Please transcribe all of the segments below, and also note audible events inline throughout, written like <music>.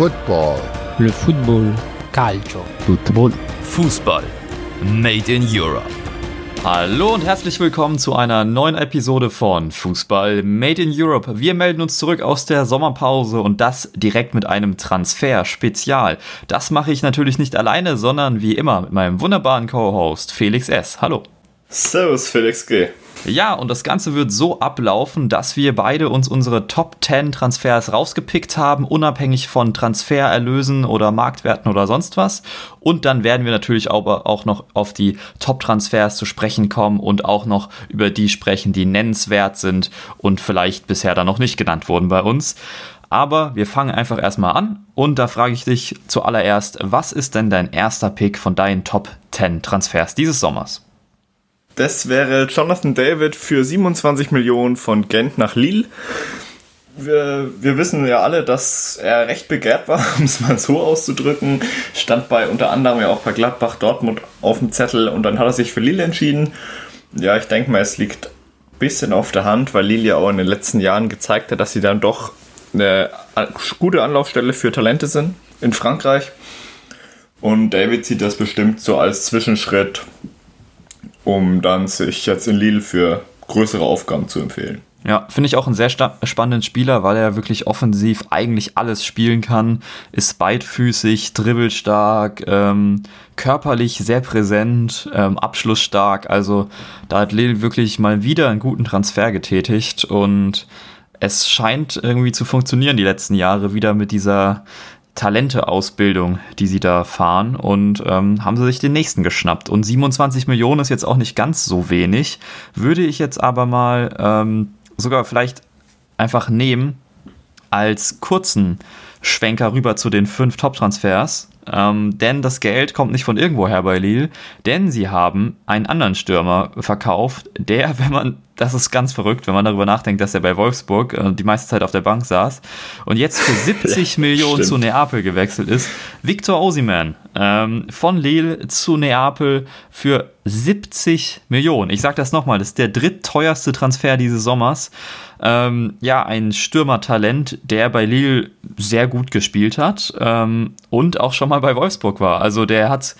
Football. Le football. Calcio. Football. Fußball. Made in Europe. Hallo und herzlich willkommen zu einer neuen Episode von Fußball Made in Europe. Wir melden uns zurück aus der Sommerpause und das direkt mit einem Transfer-Spezial. Das mache ich natürlich nicht alleine, sondern wie immer mit meinem wunderbaren Co-Host Felix S. Hallo. Servus Felix G. Ja, und das Ganze wird so ablaufen, dass wir beide uns unsere Top 10 Transfers rausgepickt haben, unabhängig von Transfererlösen oder Marktwerten oder sonst was. Und dann werden wir natürlich auch noch auf die Top-Transfers zu sprechen kommen und auch noch über die sprechen, die nennenswert sind und vielleicht bisher dann noch nicht genannt wurden bei uns. Aber wir fangen einfach erstmal an und da frage ich dich zuallererst, was ist denn dein erster Pick von deinen Top 10 Transfers dieses Sommers? Das wäre Jonathan David für 27 Millionen von Gent nach Lille. Wir, wir, wissen ja alle, dass er recht begehrt war, <laughs> um es mal so auszudrücken. Stand bei unter anderem ja auch bei Gladbach Dortmund auf dem Zettel und dann hat er sich für Lille entschieden. Ja, ich denke mal, es liegt ein bisschen auf der Hand, weil Lille ja auch in den letzten Jahren gezeigt hat, dass sie dann doch eine gute Anlaufstelle für Talente sind in Frankreich. Und David sieht das bestimmt so als Zwischenschritt um dann sich jetzt in Lille für größere Aufgaben zu empfehlen. Ja, finde ich auch einen sehr spannenden Spieler, weil er wirklich offensiv eigentlich alles spielen kann, ist beidfüßig, dribbelstark, ähm, körperlich sehr präsent, ähm, abschlussstark. Also da hat Lille wirklich mal wieder einen guten Transfer getätigt und es scheint irgendwie zu funktionieren die letzten Jahre wieder mit dieser Talente-Ausbildung, die sie da fahren und ähm, haben sie sich den nächsten geschnappt. Und 27 Millionen ist jetzt auch nicht ganz so wenig. Würde ich jetzt aber mal ähm, sogar vielleicht einfach nehmen als kurzen Schwenker rüber zu den fünf Top-Transfers. Ähm, denn das Geld kommt nicht von irgendwoher bei Lille, denn sie haben einen anderen Stürmer verkauft, der, <laughs> wenn man das ist ganz verrückt, wenn man darüber nachdenkt, dass er bei Wolfsburg äh, die meiste Zeit auf der Bank saß und jetzt für <laughs> 70 ja, Millionen stimmt. zu Neapel gewechselt ist. Victor Osiman ähm, von Lille zu Neapel für 70 Millionen. Ich sage das nochmal, das ist der drittteuerste Transfer dieses Sommers. Ähm, ja, ein Stürmertalent, der bei Lille sehr gut gespielt hat ähm, und auch schon mal bei Wolfsburg war. Also der hat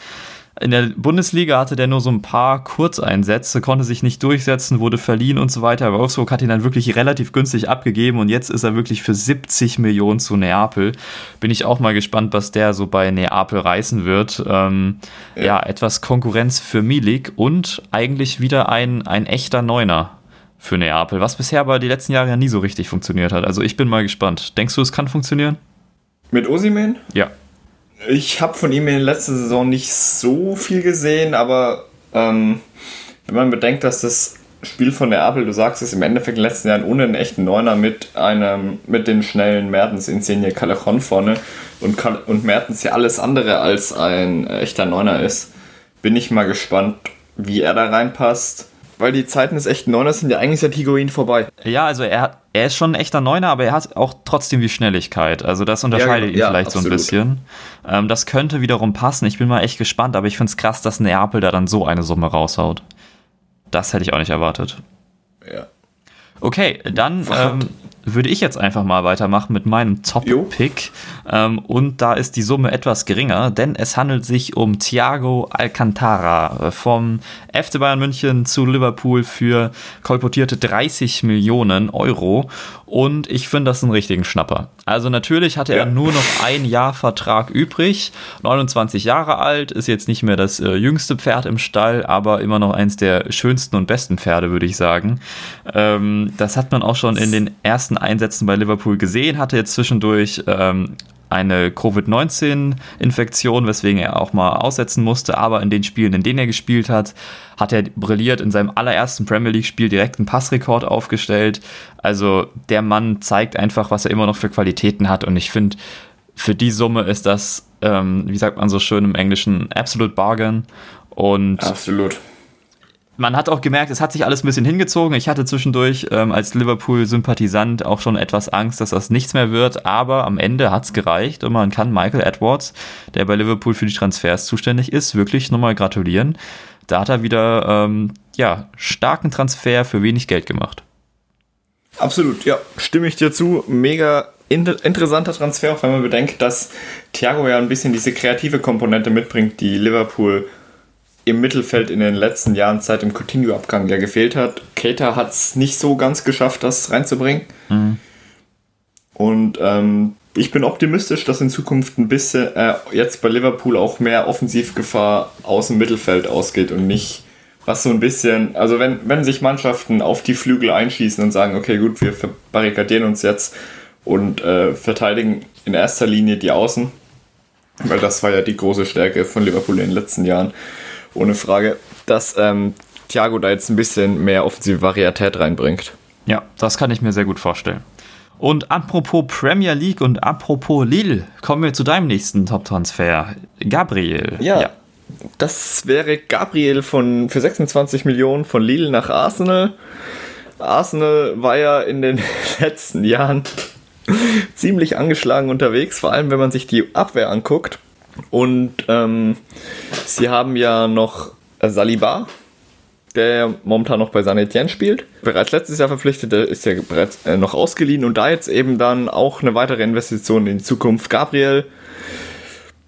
in der Bundesliga hatte der nur so ein paar Kurzeinsätze, konnte sich nicht durchsetzen, wurde verliehen und so weiter. Wolfsburg hat ihn dann wirklich relativ günstig abgegeben und jetzt ist er wirklich für 70 Millionen zu Neapel. Bin ich auch mal gespannt, was der so bei Neapel reißen wird. Ähm, ja. ja. etwas Konkurrenz für Milik und eigentlich wieder ein, ein echter Neuner für Neapel, was bisher aber die letzten Jahre ja nie so richtig funktioniert hat. Also ich bin mal gespannt. Denkst du, es kann funktionieren? Mit Osimen? Ja. Ich habe von ihm in der letzten Saison nicht so viel gesehen, aber ähm, wenn man bedenkt, dass das Spiel von der Apel, du sagst es im Endeffekt in den letzten Jahren ohne einen echten Neuner mit einem, mit den schnellen Mertens Insigne Callejon vorne und, und Mertens ja alles andere als ein echter Neuner ist, bin ich mal gespannt, wie er da reinpasst weil die Zeiten des echten Neuners sind ja eigentlich seit Higuain vorbei. Ja, also er, er ist schon ein echter Neuner, aber er hat auch trotzdem die Schnelligkeit. Also das unterscheidet ja, ihn ja, vielleicht absolut. so ein bisschen. Ähm, das könnte wiederum passen. Ich bin mal echt gespannt, aber ich finde es krass, dass Neapel da dann so eine Summe raushaut. Das hätte ich auch nicht erwartet. Ja. Okay, dann ähm, würde ich jetzt einfach mal weitermachen mit meinem Top-Pick. Ähm, und da ist die Summe etwas geringer, denn es handelt sich um Thiago Alcantara äh, vom FC Bayern München zu Liverpool für kolportierte 30 Millionen Euro. Und ich finde das einen richtigen Schnapper. Also natürlich hatte er nur noch ein Jahr Vertrag übrig. 29 Jahre alt, ist jetzt nicht mehr das äh, jüngste Pferd im Stall, aber immer noch eins der schönsten und besten Pferde, würde ich sagen. Ähm, das hat man auch schon in den ersten Einsätzen bei Liverpool gesehen, hatte jetzt zwischendurch ähm, eine Covid-19-Infektion, weswegen er auch mal aussetzen musste. Aber in den Spielen, in denen er gespielt hat, hat er brilliert in seinem allerersten Premier League-Spiel direkt einen Passrekord aufgestellt. Also der Mann zeigt einfach, was er immer noch für Qualitäten hat. Und ich finde, für die Summe ist das, ähm, wie sagt man so schön im Englischen, absolute bargain. Und Absolut man hat auch gemerkt, es hat sich alles ein bisschen hingezogen. Ich hatte zwischendurch ähm, als Liverpool-Sympathisant auch schon etwas Angst, dass das nichts mehr wird, aber am Ende hat es gereicht und man kann Michael Edwards, der bei Liverpool für die Transfers zuständig ist, wirklich nochmal gratulieren. Da hat er wieder ähm, ja, starken Transfer für wenig Geld gemacht. Absolut, ja, stimme ich dir zu. Mega inter interessanter Transfer, auch wenn man bedenkt, dass Thiago ja ein bisschen diese kreative Komponente mitbringt, die Liverpool im Mittelfeld in den letzten Jahren seit dem Coutinho-Abgang ja gefehlt hat. Keita hat es nicht so ganz geschafft, das reinzubringen. Mhm. Und ähm, ich bin optimistisch, dass in Zukunft ein bisschen äh, jetzt bei Liverpool auch mehr Offensivgefahr aus dem Mittelfeld ausgeht und nicht was so ein bisschen, also wenn, wenn sich Mannschaften auf die Flügel einschießen und sagen, okay, gut, wir barrikadieren uns jetzt und äh, verteidigen in erster Linie die Außen, weil das war ja die große Stärke von Liverpool in den letzten Jahren, ohne Frage, dass ähm, Thiago da jetzt ein bisschen mehr offensive Varietät reinbringt. Ja, das kann ich mir sehr gut vorstellen. Und apropos Premier League und apropos Lille, kommen wir zu deinem nächsten Top-Transfer. Gabriel. Ja, ja, das wäre Gabriel von, für 26 Millionen von Lille nach Arsenal. Arsenal war ja in den <laughs> letzten Jahren <laughs> ziemlich angeschlagen unterwegs, vor allem wenn man sich die Abwehr anguckt. Und ähm, sie haben ja noch Saliba, der momentan noch bei San Etienne spielt. Bereits letztes Jahr verpflichtet, der ist ja bereits äh, noch ausgeliehen und da jetzt eben dann auch eine weitere Investition in die Zukunft. Gabriel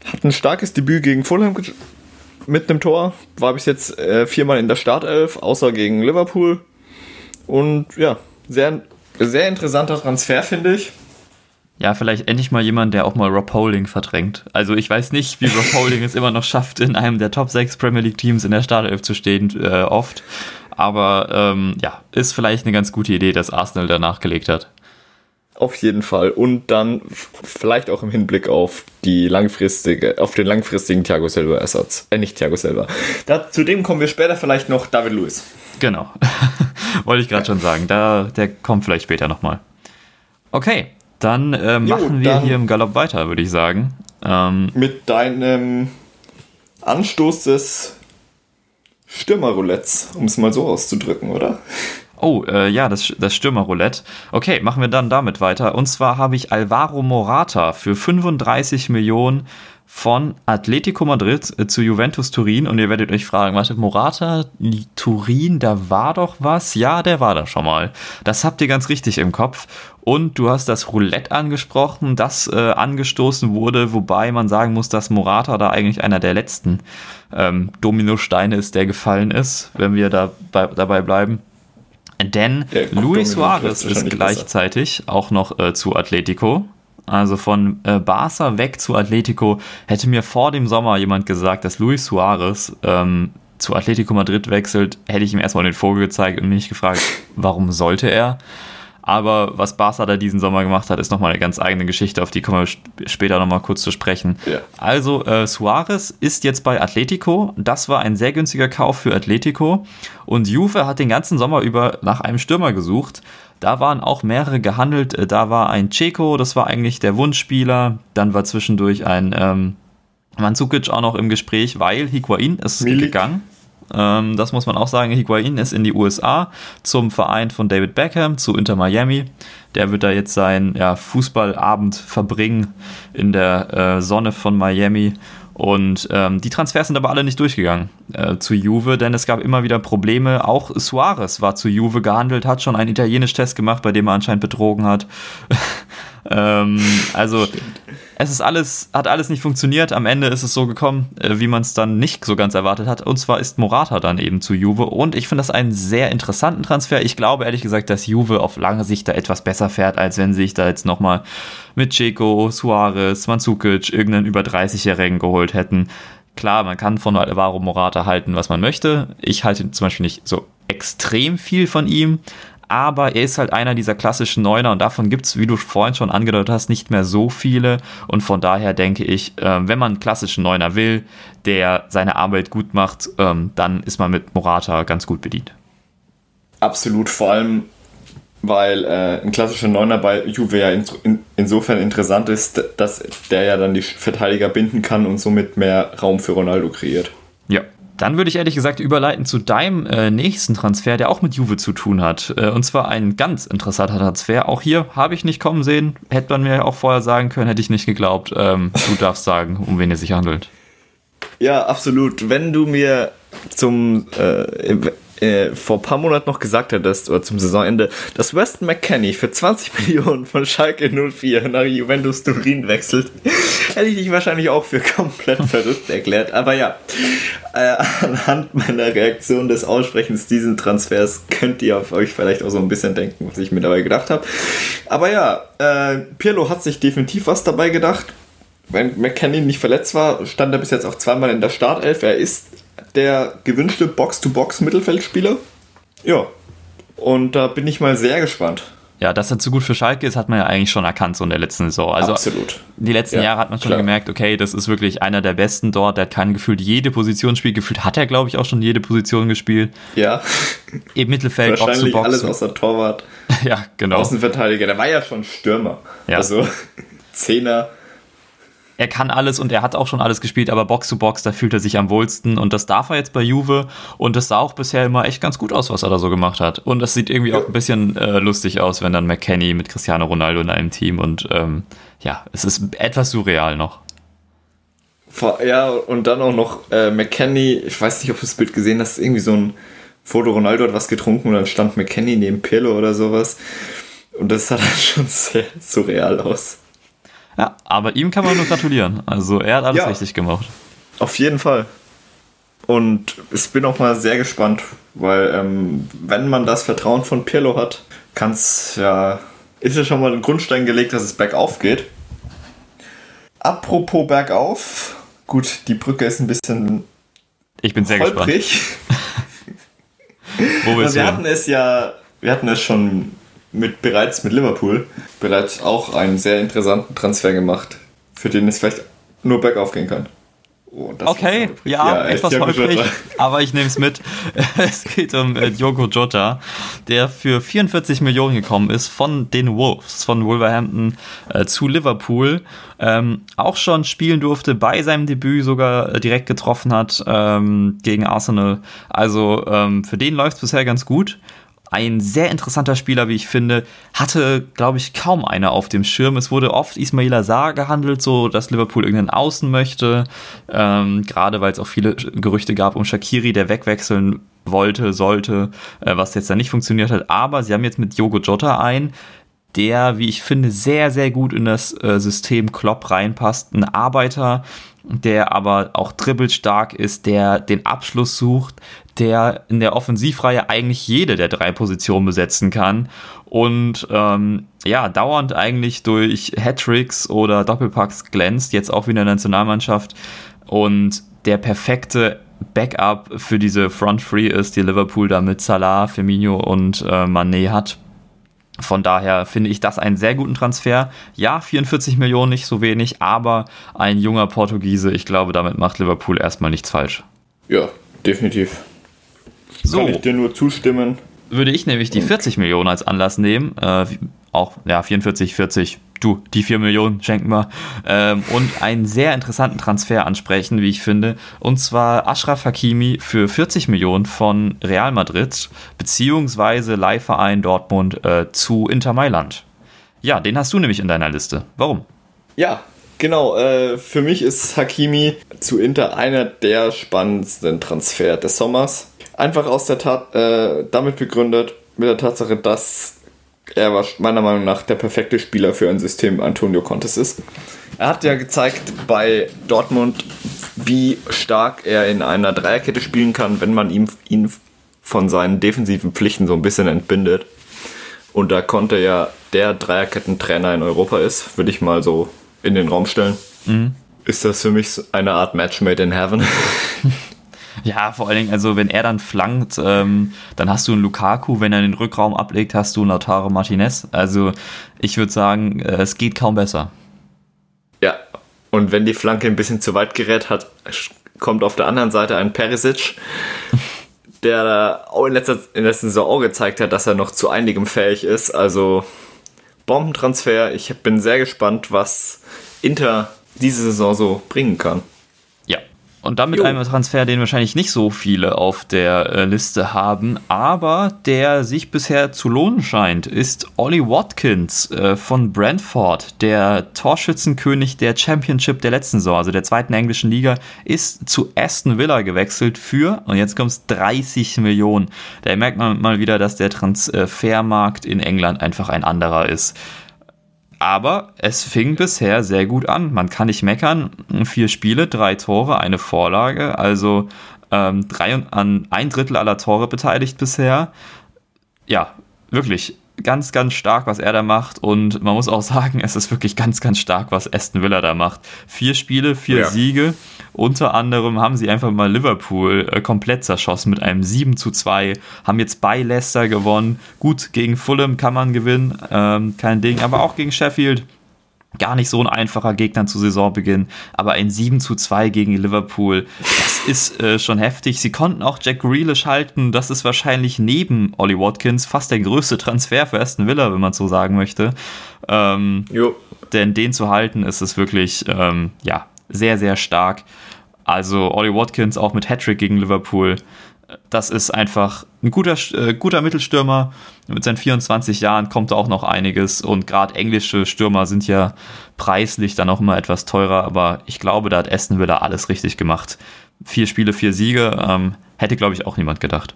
hat ein starkes Debüt gegen Fulham mit einem Tor, war bis jetzt äh, viermal in der Startelf, außer gegen Liverpool. Und ja, sehr, sehr interessanter Transfer, finde ich. Ja, vielleicht endlich mal jemand, der auch mal Rob Holding verdrängt. Also ich weiß nicht, wie Rob <laughs> Holding es immer noch schafft, in einem der Top 6 Premier League Teams in der Startelf zu stehen, äh, oft. Aber ähm, ja, ist vielleicht eine ganz gute Idee, dass Arsenal da nachgelegt hat. Auf jeden Fall. Und dann vielleicht auch im Hinblick auf die langfristige, auf den langfristigen Thiago Silva Ersatz. Äh, nicht Thiago Silva. Da, zudem kommen wir später vielleicht noch David Lewis. Genau. <laughs> Wollte ich gerade schon sagen. Da, der kommt vielleicht später nochmal. Okay, dann äh, machen jo, wir hier im Galopp weiter, würde ich sagen. Ähm, mit deinem Anstoß des Stürmerroulettes, um es mal so auszudrücken, oder? Oh, äh, ja, das, das Stürmerroulette. Okay, machen wir dann damit weiter. Und zwar habe ich Alvaro Morata für 35 Millionen von Atletico Madrid äh, zu Juventus Turin und ihr werdet euch fragen, warte, Morata, Turin, da war doch was? Ja, der war da schon mal. Das habt ihr ganz richtig im Kopf. Und du hast das Roulette angesprochen, das äh, angestoßen wurde, wobei man sagen muss, dass Morata da eigentlich einer der letzten ähm, Dominosteine ist, der gefallen ist, wenn wir da bei, dabei bleiben. Denn Luis Suarez ist gleichzeitig besser. auch noch äh, zu Atletico also von äh, Barca weg zu Atletico, hätte mir vor dem Sommer jemand gesagt, dass Luis Suarez ähm, zu Atletico Madrid wechselt, hätte ich ihm erstmal den Vogel gezeigt und mich gefragt, warum sollte er? Aber was Barca da diesen Sommer gemacht hat, ist nochmal eine ganz eigene Geschichte, auf die kommen wir später nochmal kurz zu sprechen. Ja. Also, äh, Suarez ist jetzt bei Atletico. Das war ein sehr günstiger Kauf für Atletico. Und Juve hat den ganzen Sommer über nach einem Stürmer gesucht. Da waren auch mehrere gehandelt. Äh, da war ein Checo, das war eigentlich der Wunschspieler. Dann war zwischendurch ein ähm, Mandzukic auch noch im Gespräch, weil Higuain ist Milik. gegangen. Ähm, das muss man auch sagen. Higuain ist in die USA zum Verein von David Beckham, zu Inter Miami. Der wird da jetzt seinen ja, Fußballabend verbringen in der äh, Sonne von Miami und ähm, die Transfers sind aber alle nicht durchgegangen äh, zu Juve, denn es gab immer wieder Probleme. Auch Suarez war zu Juve gehandelt, hat schon einen italienischen Test gemacht, bei dem er anscheinend betrogen hat. Ähm, also Stimmt es ist alles, hat alles nicht funktioniert. Am Ende ist es so gekommen, äh, wie man es dann nicht so ganz erwartet hat. Und zwar ist Morata dann eben zu Juve. Und ich finde das einen sehr interessanten Transfer. Ich glaube ehrlich gesagt, dass Juve auf lange Sicht da etwas besser fährt, als wenn sie sich da jetzt nochmal mit Ceco, Suarez, Mandzukic irgendeinen über 30-Jährigen geholt hätten. Klar, man kann von Alvaro Morata halten, was man möchte. Ich halte zum Beispiel nicht so extrem viel von ihm, aber er ist halt einer dieser klassischen Neuner und davon gibt es, wie du vorhin schon angedeutet hast, nicht mehr so viele. Und von daher denke ich, äh, wenn man einen klassischen Neuner will, der seine Arbeit gut macht, ähm, dann ist man mit Morata ganz gut bedient. Absolut, vor allem weil äh, ein klassischer Neuner bei Juve ja in, in, insofern interessant ist, dass der ja dann die Verteidiger binden kann und somit mehr Raum für Ronaldo kreiert. Dann würde ich ehrlich gesagt überleiten zu deinem äh, nächsten Transfer, der auch mit Juve zu tun hat. Äh, und zwar ein ganz interessanter Transfer. Auch hier habe ich nicht kommen sehen. Hätte man mir auch vorher sagen können, hätte ich nicht geglaubt. Ähm, du darfst sagen, um wen es sich handelt. Ja, absolut. Wenn du mir zum äh, äh, vor ein paar Monaten noch gesagt hättest, oder zum Saisonende, dass Weston McKenney für 20 <laughs> Millionen von Schalke 04 nach Juventus Turin wechselt, hätte ich dich wahrscheinlich auch für komplett <laughs> verrückt erklärt. Aber ja, äh, anhand meiner Reaktion des Aussprechens diesen Transfers könnt ihr auf euch vielleicht auch so ein bisschen denken, was ich mir dabei gedacht habe. Aber ja, äh, Pirlo hat sich definitiv was dabei gedacht. Wenn McKenney nicht verletzt war, stand er bis jetzt auch zweimal in der Startelf. Er ist der gewünschte Box-to-Box-Mittelfeldspieler. Ja, und da bin ich mal sehr gespannt. Ja, dass er zu gut für Schalke ist, hat man ja eigentlich schon erkannt so in der letzten Saison. Also Absolut. Die letzten ja, Jahre hat man schon klar. gemerkt, okay, das ist wirklich einer der Besten dort. Der hat kein gefühlt jede Position spielt. Gefühlt hat er, glaube ich, auch schon jede Position gespielt. Ja. Im Mittelfeld, <laughs> Wahrscheinlich Box Box. alles außer Torwart. <laughs> ja, genau. Außenverteidiger. Der war ja schon Stürmer. Ja. Also <laughs> Zehner er kann alles und er hat auch schon alles gespielt, aber Box zu Box, da fühlt er sich am wohlsten und das darf er jetzt bei Juve und das sah auch bisher immer echt ganz gut aus, was er da so gemacht hat. Und das sieht irgendwie auch ein bisschen äh, lustig aus, wenn dann McKenny mit Cristiano Ronaldo in einem Team und ähm, ja, es ist etwas surreal noch. Ja, und dann auch noch äh, McKenny, ich weiß nicht, ob du das Bild gesehen hast, irgendwie so ein Foto, Ronaldo hat was getrunken und dann stand McKenny neben Pirlo oder sowas. Und das sah dann <laughs> schon sehr surreal aus. Ja, aber ihm kann man nur gratulieren. Also er hat alles ja, richtig gemacht. Auf jeden Fall. Und ich bin auch mal sehr gespannt, weil ähm, wenn man das Vertrauen von Pirlo hat, kann es ja, ist ja schon mal ein Grundstein gelegt, dass es bergauf geht. Apropos bergauf, gut, die Brücke ist ein bisschen ich bin sehr holprig. gespannt. <laughs> Wo wir hin? hatten es ja, wir hatten es schon mit, bereits mit Liverpool bereits auch einen sehr interessanten Transfer gemacht, für den es vielleicht nur bergauf gehen kann. Oh, okay, ja, ja, etwas häufig, aber ich nehme es mit. <laughs> es geht um äh, Diogo Jota, der für 44 Millionen gekommen ist von den Wolves, von Wolverhampton äh, zu Liverpool. Ähm, auch schon spielen durfte, bei seinem Debüt sogar äh, direkt getroffen hat ähm, gegen Arsenal. Also ähm, für den läuft es bisher ganz gut ein sehr interessanter Spieler, wie ich finde, hatte, glaube ich, kaum einer auf dem Schirm. Es wurde oft Ismail Azar gehandelt, so dass Liverpool irgendeinen Außen möchte, ähm, gerade weil es auch viele Gerüchte gab um Shakiri, der wegwechseln wollte, sollte, äh, was jetzt da nicht funktioniert hat. Aber sie haben jetzt mit Jogo Jota ein, der, wie ich finde, sehr, sehr gut in das äh, System Klopp reinpasst. Ein Arbeiter, der aber auch dribbelstark ist, der den Abschluss sucht, der in der Offensivreihe eigentlich jede der drei Positionen besetzen kann und ähm, ja, dauernd eigentlich durch Hattricks oder Doppelpacks glänzt, jetzt auch wieder in der Nationalmannschaft und der perfekte Backup für diese Front Three ist, die Liverpool da mit Salah, Firmino und äh, Mané hat. Von daher finde ich das einen sehr guten Transfer. Ja, 44 Millionen, nicht so wenig, aber ein junger Portugiese, ich glaube, damit macht Liverpool erstmal nichts falsch. Ja, definitiv. So. Kann ich dir nur zustimmen. Würde ich nämlich die 40 Millionen als Anlass nehmen, äh, auch, ja, 44, 40, du, die 4 Millionen schenken wir, ähm, und einen sehr interessanten Transfer ansprechen, wie ich finde, und zwar Ashraf Hakimi für 40 Millionen von Real Madrid, beziehungsweise Leihverein Dortmund äh, zu Inter Mailand. Ja, den hast du nämlich in deiner Liste. Warum? Ja, Genau, äh, für mich ist Hakimi zu Inter einer der spannendsten Transfer des Sommers einfach aus der Tat äh, damit begründet, mit der Tatsache, dass er war meiner Meinung nach der perfekte Spieler für ein System Antonio Contes ist. Er hat ja gezeigt bei Dortmund, wie stark er in einer Dreierkette spielen kann, wenn man ihm, ihn von seinen defensiven Pflichten so ein bisschen entbindet. Und da konnte ja der Dreierkettentrainer in Europa ist, würde ich mal so in den Raum stellen. Mhm. Ist das für mich eine Art Match made in heaven? <laughs> Ja, vor allen Dingen, also wenn er dann flankt, ähm, dann hast du einen Lukaku, wenn er den Rückraum ablegt, hast du einen Lautaro Martinez. Also ich würde sagen, äh, es geht kaum besser. Ja, und wenn die Flanke ein bisschen zu weit gerät hat, kommt auf der anderen Seite ein Perisic, <laughs> der auch in letzter, in letzter Saison auch gezeigt hat, dass er noch zu einigem fähig ist. Also Bombentransfer. Ich bin sehr gespannt, was Inter diese Saison so bringen kann. Und damit Jo. einem Transfer, den wahrscheinlich nicht so viele auf der äh, Liste haben, aber der sich bisher zu lohnen scheint, ist Ollie Watkins äh, von Brentford, der Torschützenkönig der Championship der letzten Saison, also der zweiten englischen Liga, ist zu Aston Villa gewechselt für, und jetzt kommt es 30 Millionen. Da merkt man mal wieder, dass der Transfermarkt in England einfach ein anderer ist. Aber es fing bisher sehr gut an. Man kann nicht meckern. Vier Spiele, drei Tore, eine Vorlage. Also ähm, drei und an ein Drittel aller Tore beteiligt bisher. Ja, wirklich ganz, ganz stark, was er da macht. Und man muss auch sagen, es ist wirklich ganz, ganz stark, was Aston Villa da macht. Vier Spiele, vier Ja. Siege. Unter anderem haben sie einfach mal Liverpool äh, komplett zerschossen mit einem 7 zu 2. Haben jetzt bei Leicester gewonnen. Gut, gegen Fulham kann man gewinnen, ähm, kein Ding. Aber auch gegen Sheffield gar nicht so ein einfacher Gegner zu Saisonbeginn, aber ein 7 zu 2 gegen Liverpool, das <laughs> ist äh, schon heftig. Sie konnten auch Jack Grealish halten, das ist wahrscheinlich neben Ollie Watkins fast der größte Transfer für Aston Villa, wenn man so sagen möchte. Ähm, Jo. denn den zu halten, ist es wirklich, ähm, ja, sehr, sehr stark. Also Ollie Watkins auch mit Hattrick gegen Liverpool. Das ist einfach ein guter, äh, guter Mittelstürmer. Mit seinen 24 Jahren kommt da auch noch einiges. Und gerade englische Stürmer sind ja preislich dann auch immer etwas teurer. Aber ich glaube, da hat Aston Villa alles richtig gemacht. Vier Spiele, vier Siege. Ähm, hätte, glaube ich, auch niemand gedacht.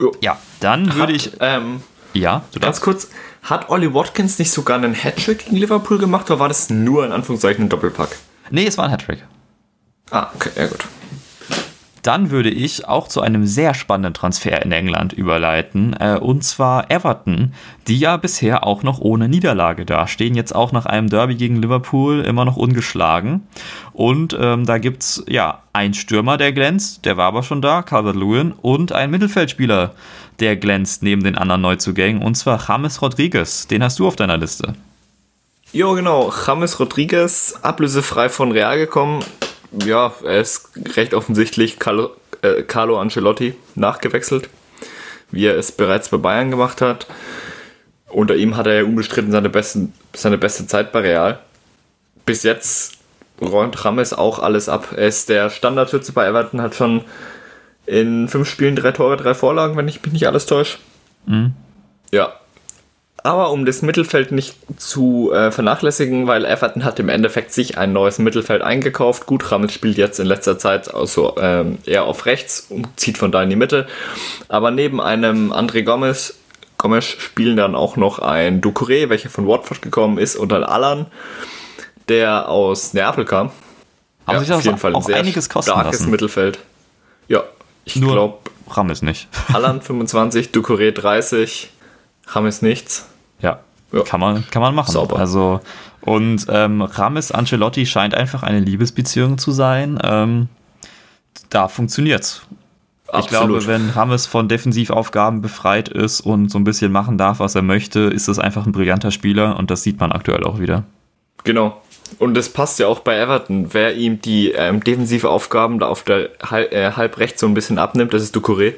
Jo. Ja, dann würde ich. Ähm, Ja, du ganz darfst. kurz, hat Ollie Watkins nicht sogar einen Hattrick gegen Liverpool gemacht oder war das nur in Anführungszeichen ein Doppelpack? Nee, es war ein Hattrick. Ah, okay, ja gut. Dann würde ich auch zu einem sehr spannenden Transfer in England überleiten. Äh, und zwar Everton, die ja bisher auch noch ohne Niederlage dastehen. Jetzt auch nach einem Derby gegen Liverpool immer noch ungeschlagen. Und ähm, da gibt es ja einen Stürmer, der glänzt, der war aber schon da, Calvert-Lewin, und ein Mittelfeldspieler, der glänzt neben den anderen Neuzugängen. Und zwar James Rodriguez. Den hast du auf deiner Liste. Jo, genau. James Rodriguez, ablösefrei von Real gekommen. Ja, er ist recht offensichtlich Carlo, äh, Carlo Ancelotti nachgewechselt, wie er es bereits bei Bayern gemacht hat. Unter ihm hat er ja unbestritten seine, besten, seine beste Zeit bei Real. Bis jetzt räumt James auch alles ab. Er ist der Standardschütze bei Everton, hat schon in fünf Spielen drei Tore, drei Vorlagen, wenn ich mich nicht alles täusche. Ja, aber um das Mittelfeld nicht zu äh, vernachlässigen, weil Everton hat im Endeffekt sich ein neues Mittelfeld eingekauft. Gut, Rames spielt jetzt in letzter Zeit also, ähm, eher auf rechts und zieht von da in die Mitte. Aber neben einem André Gomez, Gomes spielen dann auch noch ein Ducouré, welcher von Watford gekommen ist, und ein Alan, der aus Neapel kam. Haben sich das ein auch einiges kosten starkes lassen. Mittelfeld. Ja, ich glaube, Rames nicht. Alan 25, Ducouré 30, Rames nichts. Ja. Kann, man, kann man machen. Sauber. Also, und ähm, Rames Ancelotti scheint einfach eine Liebesbeziehung zu sein. Ähm, da funktioniert's. Ich glaube, wenn Rames von Defensivaufgaben befreit ist und so ein bisschen machen darf, was er möchte, ist es einfach ein brillanter Spieler und das sieht man aktuell auch wieder. Genau. Und das passt ja auch bei Everton. Wer ihm die ähm, defensive Aufgaben da auf der halb, äh, halb rechts so ein bisschen abnimmt, das ist Ducouré.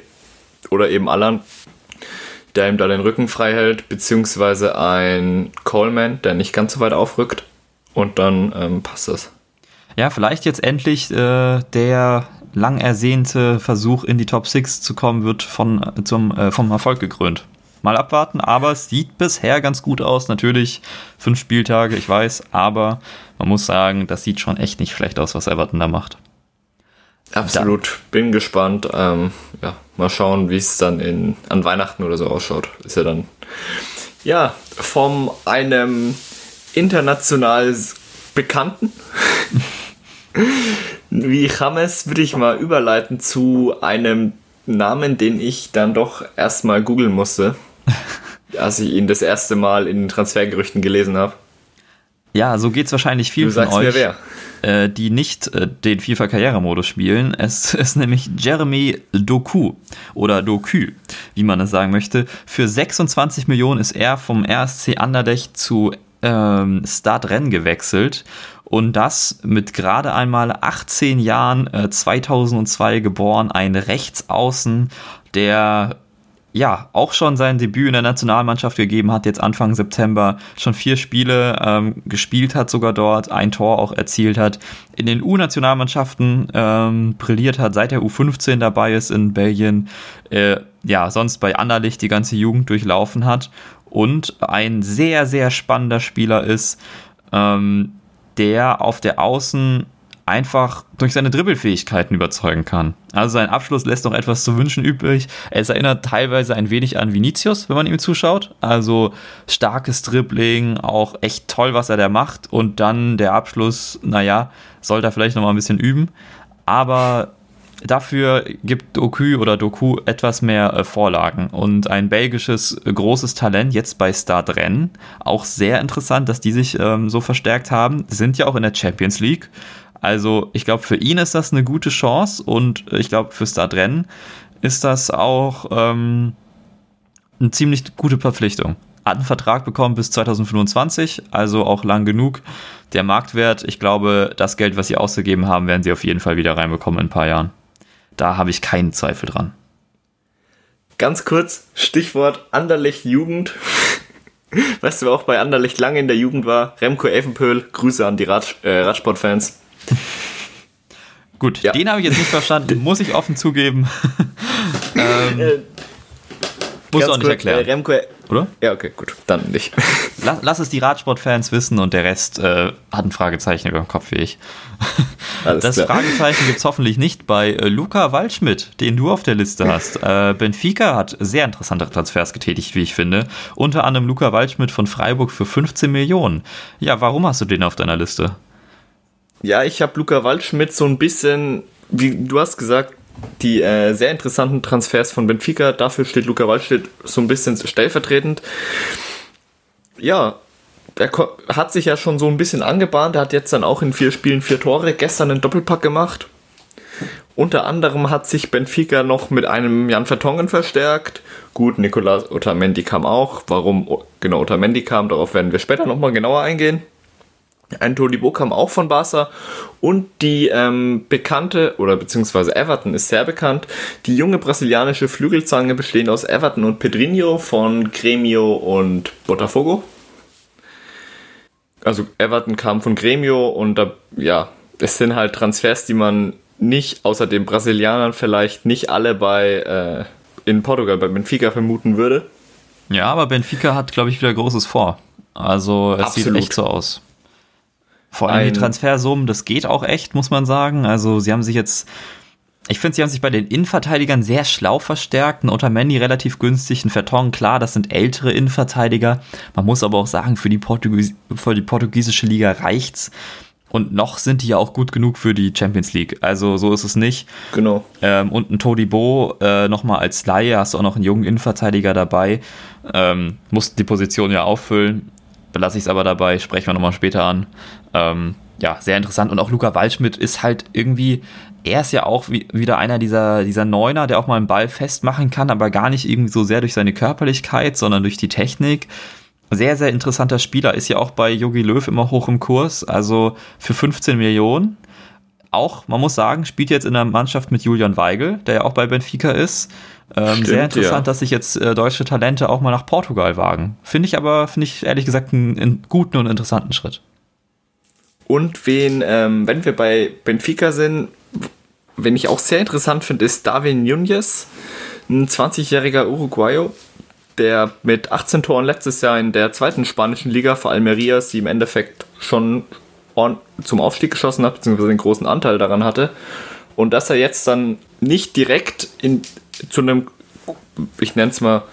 Oder eben Alan, der ihm da den Rücken frei hält, beziehungsweise ein Coleman, der nicht ganz so weit aufrückt. Und dann ähm, passt das. Ja, vielleicht jetzt endlich äh, der lang ersehnte Versuch in die Top 6 zu kommen, wird von, zum, äh, vom Erfolg gekrönt. Mal abwarten, aber es sieht bisher ganz gut aus. Natürlich fünf Spieltage, ich weiß, aber man muss sagen, das sieht schon echt nicht schlecht aus, was Everton da macht. Absolut. Bin gespannt. Ähm, ja, mal schauen, wie es dann in, an Weihnachten oder so ausschaut. Ist ja dann. Ja, von einem international Bekannten <laughs> wie James würde ich mal überleiten zu einem Namen, den ich dann doch erstmal googeln musste, <laughs> als ich ihn das erste Mal in den Transfergerüchten gelesen habe. Ja, so geht's wahrscheinlich Du vielen von sagst mir euch, wer. Äh, die nicht äh, den FIFA Karrieremodus spielen. Es <laughs> ist nämlich Jeremy Doku oder Doku, wie man es sagen möchte. Für 26 Millionen ist er vom RSC Anderlecht zu ähm, Start Rennes gewechselt und das mit gerade einmal 18 Jahren, äh, 2002 geboren, ein Rechtsaußen, der ja, auch schon sein Debüt in der Nationalmannschaft gegeben hat, jetzt Anfang September schon vier Spiele ähm, gespielt hat, sogar dort, ein Tor auch erzielt hat, in den U-Nationalmannschaften ähm, brilliert hat, seit der U15 dabei ist in Belgien, äh, ja, sonst bei Anderlicht die ganze Jugend durchlaufen hat und ein sehr, sehr spannender Spieler ist, ähm, der auf der Außen einfach durch seine Dribbelfähigkeiten überzeugen kann. Also sein Abschluss lässt noch etwas zu wünschen übrig. Es erinnert teilweise ein wenig an Vinicius, wenn man ihm zuschaut. Also starkes Dribbling, auch echt toll, was er da macht. Und dann der Abschluss, naja, sollte er vielleicht noch mal ein bisschen üben. Aber dafür gibt Doku oder Doku etwas mehr äh, Vorlagen und ein belgisches äh, großes Talent jetzt bei Stade Rennes. Auch sehr interessant, dass die sich ähm, so verstärkt haben. Sind ja auch in der Champions League also ich glaube, für ihn ist das eine gute Chance und ich glaube, für Stadrennen ist das auch ähm, eine ziemlich gute Verpflichtung. Hat einen Vertrag bekommen bis 2025, also auch lang genug. Der Marktwert, ich glaube, das Geld, was sie ausgegeben haben, werden sie auf jeden Fall wieder reinbekommen in ein paar Jahren. Da habe ich keinen Zweifel dran. Ganz kurz, Stichwort Anderlecht Jugend. <laughs> Weißt du, wer auch bei Anderlecht lange in der Jugend war? Remco Evenpöhl. Grüße an die Rad, äh, Radsportfans. <laughs> Gut, ja. den habe ich jetzt nicht verstanden, muss ich offen zugeben. <laughs> ähm, äh, muss auch nicht erklären. Äh, Remco, oder? Ja, okay, gut, dann nicht. Lass, lass es die Radsportfans wissen und der Rest äh, hat ein Fragezeichen über dem Kopf wie ich. <laughs> Alles das klar. Fragezeichen gibt es hoffentlich nicht bei äh, Luca Waldschmidt, den du auf der Liste hast. Äh, Benfica hat sehr interessante Transfers getätigt, wie ich finde. Unter anderem Luca Waldschmidt von Freiburg für 15 Millionen. Ja, warum hast du den auf deiner Liste? Ja, ich habe Luca Waldschmidt so ein bisschen, wie du hast gesagt, die äh, sehr interessanten Transfers von Benfica. Dafür steht Luca Waldschmidt so ein bisschen stellvertretend. Ja, er hat sich ja schon so ein bisschen angebahnt. Er hat jetzt dann auch in vier Spielen vier Tore, gestern einen Doppelpack gemacht. Unter anderem hat sich Benfica noch mit einem Jan Vertongen verstärkt. Gut, Nicolas Otamendi kam auch. Warum genau Otamendi kam, darauf werden wir später nochmal genauer eingehen. Ein Tolibo kam auch von Barca und die ähm, bekannte, oder beziehungsweise Everton ist sehr bekannt, die junge brasilianische Flügelzange bestehend aus Everton und Pedrinho von Gremio und Botafogo. Also Everton kam von Gremio und da, ja, es sind halt Transfers, die man nicht, außer den Brasilianern vielleicht nicht alle bei äh, in Portugal bei Benfica vermuten würde. Ja, aber Benfica hat, glaube ich, wieder Großes vor. Also es Absolut. sieht echt so aus. Vor allem die Transfersummen, das geht auch echt, muss man sagen. Also sie haben sich jetzt, ich finde, sie haben sich bei den Innenverteidigern sehr schlau verstärkt. Ein Otamendi relativ günstig, ein Verton, klar, das sind ältere Innenverteidiger. Man muss aber auch sagen, für die, Portugies für die portugiesische Liga reicht's. Und noch sind die ja auch gut genug für die Champions League. Also so ist es nicht. Genau. Ähm, und ein Todibo äh, nochmal als Laie, hast du auch noch einen jungen Innenverteidiger dabei. Ähm, musst die Position ja auffüllen belasse ich es aber dabei, sprechen wir nochmal später an. Ähm, ja, sehr interessant. Und auch Luca Waldschmidt ist halt irgendwie, er ist ja auch wie, wieder einer dieser, dieser Neuner, der auch mal einen Ball festmachen kann, aber gar nicht irgendwie so sehr durch seine Körperlichkeit, sondern durch die Technik. Sehr, sehr interessanter Spieler, ist ja auch bei Yogi Löw immer hoch im Kurs, also für 15 Millionen. Auch, man muss sagen, spielt jetzt in der Mannschaft mit Julian Weigel, der ja auch bei Benfica ist. Ähm, Stimmt, sehr interessant, ja. dass sich jetzt äh, deutsche Talente auch mal nach Portugal wagen. Finde ich aber, finde ich ehrlich gesagt einen, einen, guten und interessanten Schritt. Und wen, ähm, wenn wir bei Benfica sind, wen ich auch sehr interessant finde, ist Darwin Nunez, ein 20-jähriger Uruguayo, der mit 18 Toren letztes Jahr in der zweiten spanischen Liga für Almeria sie im Endeffekt schon zum Aufstieg geschossen hat, beziehungsweise einen großen Anteil daran hatte. Und dass er jetzt dann nicht direkt in, zu einem, ich nenne es mal,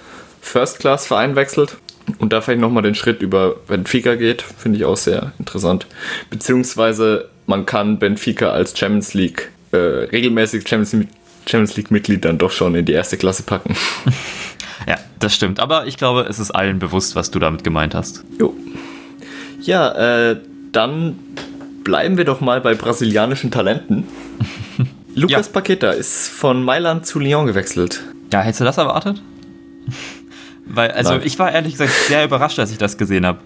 First-Class-Verein wechselt und da vielleicht nochmal den Schritt über Benfica geht, finde ich auch sehr interessant. Beziehungsweise man kann Benfica als Champions League, äh, regelmäßig Champions, Champions League-Mitglied dann doch schon in die erste Klasse packen. <laughs> Ja, das stimmt. Aber ich glaube, es ist allen bewusst, was du damit gemeint hast. Jo. Ja, äh, dann bleiben wir doch mal bei brasilianischen Talenten. <laughs> Lucas ja. Paqueta ist von Mailand zu Lyon gewechselt. Ja, hättest du das erwartet? <laughs> Weil, also Nein. ich war ehrlich gesagt sehr überrascht, als ich das gesehen habe.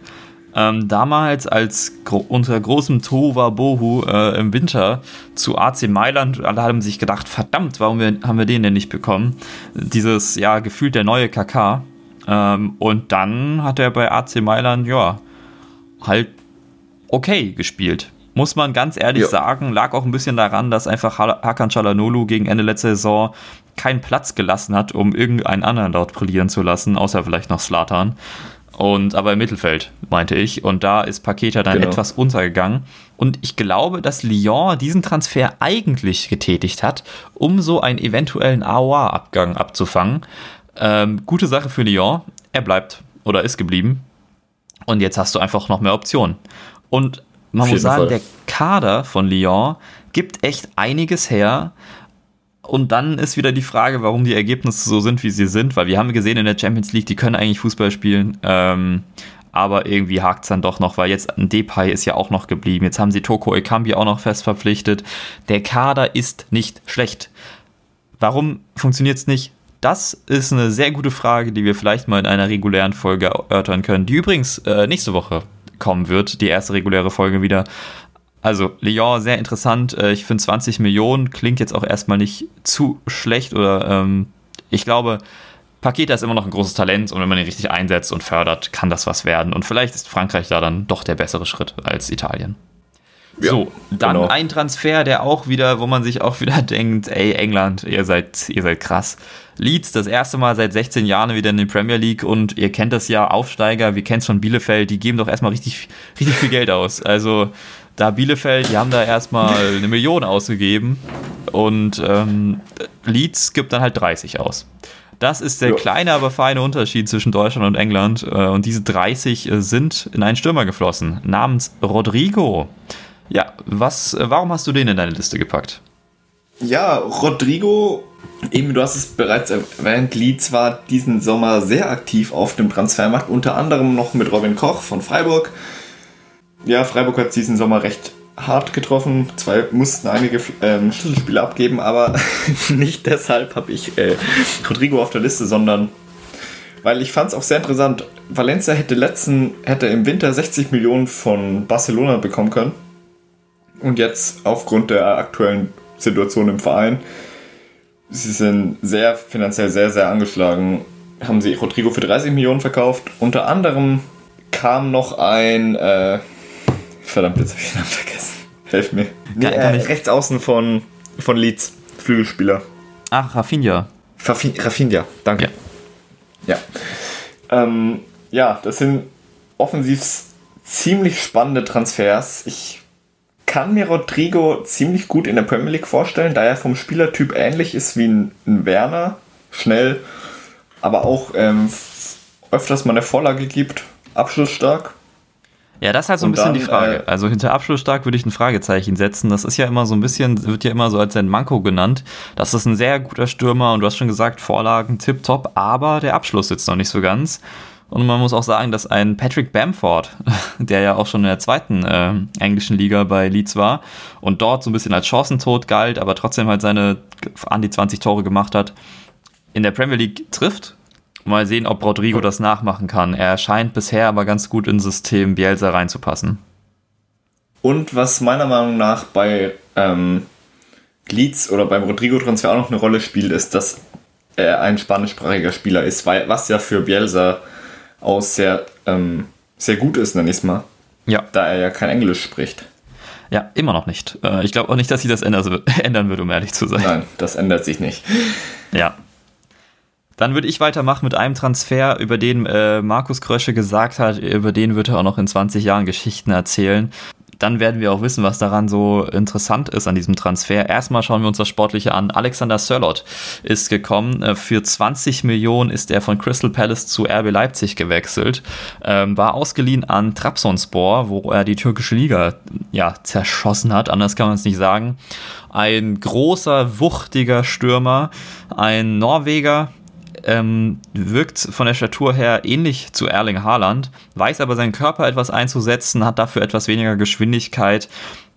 ähm, damals als gro unter großem Tova Bohu äh, im Winter zu AC Mailand. Alle haben sich gedacht, verdammt, warum wir, haben wir den denn nicht bekommen? Dieses, ja, gefühlt der neue KK. Ähm, und dann hat er bei AC Mailand, ja, halt okay gespielt. Muss man ganz ehrlich ja. sagen, lag auch ein bisschen daran, dass einfach Hakan Çalhanoğlu gegen Ende letzter Saison keinen Platz gelassen hat, um irgendeinen anderen dort brillieren zu lassen, außer vielleicht noch Slatan. Und aber im Mittelfeld, meinte ich. Und da ist Paketa dann genau. etwas untergegangen. Und ich glaube, dass Lyon diesen Transfer eigentlich getätigt hat, um so einen eventuellen AOA-Abgang abzufangen. Ähm, gute Sache für Lyon. Er bleibt oder ist geblieben. Und jetzt hast du einfach noch mehr Optionen. Und man muss sagen, Fall. der Kader von Lyon gibt echt einiges her. Und dann ist wieder die Frage, warum die Ergebnisse so sind, wie sie sind, weil wir haben gesehen in der Champions League, die können eigentlich Fußball spielen, ähm, aber irgendwie hakt es dann doch noch, weil jetzt ein Depay ist ja auch noch geblieben. Jetzt haben sie Toko Ekambi auch noch fest verpflichtet. Der Kader ist nicht schlecht. Warum funktioniert es nicht? Das ist eine sehr gute Frage, die wir vielleicht mal in einer regulären Folge erörtern können, die übrigens äh, nächste Woche kommen wird, die erste reguläre Folge wieder. Also Lyon, sehr interessant. Äh, ich finde 20 Millionen klingt jetzt auch erstmal nicht zu schlecht oder ähm, ich glaube, Paketa ist immer noch ein großes Talent und wenn man ihn richtig einsetzt und fördert, kann das was werden. Und vielleicht ist Frankreich da dann doch der bessere Schritt als Italien. Ja, so, dann genau. ein Transfer, der auch wieder, wo man sich auch wieder <laughs> denkt, ey, England, ihr seid, ihr seid krass. Leeds, das erste Mal seit 16 Jahren wieder in der Premier League und ihr kennt das ja, Aufsteiger, wir kennen es von Bielefeld, die geben doch erstmal richtig, richtig viel Geld aus. Also da Bielefeld, die haben da erstmal <laughs> eine Million ausgegeben und ähm, Leeds gibt dann halt 30 aus. Das ist der ja. kleine, aber feine Unterschied zwischen Deutschland und England. Äh, und diese 30 äh, sind in einen Stürmer geflossen, namens Rodrigo. Ja, was, äh, warum hast du den in deine Liste gepackt? Ja, Rodrigo, eben du hast es bereits erwähnt, Leeds war diesen Sommer sehr aktiv auf dem Transfermarkt, unter anderem noch mit Robin Koch von Freiburg. Ja, Freiburg hat diesen Sommer recht hart getroffen. Zwei mussten einige ähm, Schlüsselspiele abgeben, aber <laughs> nicht deshalb habe ich äh, Rodrigo auf der Liste, sondern weil ich fand es auch sehr interessant. Valencia hätte letzten hätte im Winter 60 Millionen von Barcelona bekommen können und jetzt aufgrund der aktuellen Situation im Verein, sie sind sehr finanziell sehr, sehr angeschlagen, haben sie Rodrigo für 30 Millionen verkauft. Unter anderem kam noch ein, äh, verdammt, jetzt habe ich den Namen vergessen. Helf mir. Nee, äh, rechts außen von, von Leeds, Flügelspieler. Ach, Rafinha. Rafinha, danke. Ja. Ja. Ähm, ja, das sind offensiv ziemlich spannende Transfers. Ich kann mir Rodrigo ziemlich gut in der Premier League vorstellen, da er vom Spielertyp ähnlich ist wie ein, ein Werner, schnell, aber auch ähm, öfters mal eine Vorlage gibt, abschlussstark. Ja, das ist halt so ein bisschen dann, die Frage. Äh, also hinter abschlussstark würde ich ein Fragezeichen setzen. Das ist ja immer so ein bisschen, wird ja immer so als ein Manko genannt. Das ist ein sehr guter Stürmer und du hast schon gesagt, Vorlagen tipptopp, aber der Abschluss sitzt noch nicht so ganz. Und man muss auch sagen, dass ein Patrick Bamford, <laughs> der ja auch schon in der zweiten äh, englischen Liga bei Leeds war und dort so ein bisschen als Chancentod galt, aber trotzdem halt seine an die 20 Tore gemacht hat, in der Premier League trifft. Mal sehen, ob Rodrigo das nachmachen kann. Er scheint bisher aber ganz gut ins System Bielsa reinzupassen. Und was meiner Meinung nach bei ähm, Leeds oder beim Rodrigo-Transfer auch noch eine Rolle spielt, ist, dass er ein spanischsprachiger Spieler ist, weil was ja für Bielsa aus sehr, ähm, sehr gut ist, nenne ich es mal. Ja. Da er ja kein Englisch spricht. Ja, immer noch nicht. Äh, ich glaube auch nicht, dass sich das <laughs> ändern wird, um ehrlich zu sein. Nein, das ändert sich nicht. Ja. Dann würde ich weitermachen mit einem Transfer, über den äh, Markus Krösche gesagt hat, über den wird er auch noch in 20 Jahren Geschichten erzählen dann werden wir auch wissen, was daran so interessant ist an diesem Transfer. Erstmal schauen wir uns das Sportliche an. Alexander Sörlot ist gekommen. Äh, für 20 Millionen ist er von Crystal Palace zu RB Leipzig gewechselt. Ähm, war ausgeliehen an Trabzonspor, wo er die türkische Liga ja, zerschossen hat. Anders kann man es nicht sagen. Ein großer, wuchtiger Stürmer, ein Norweger, ähm, wirkt von der Statur her ähnlich zu Erling Haaland, weiß aber seinen Körper etwas einzusetzen, hat dafür etwas weniger Geschwindigkeit.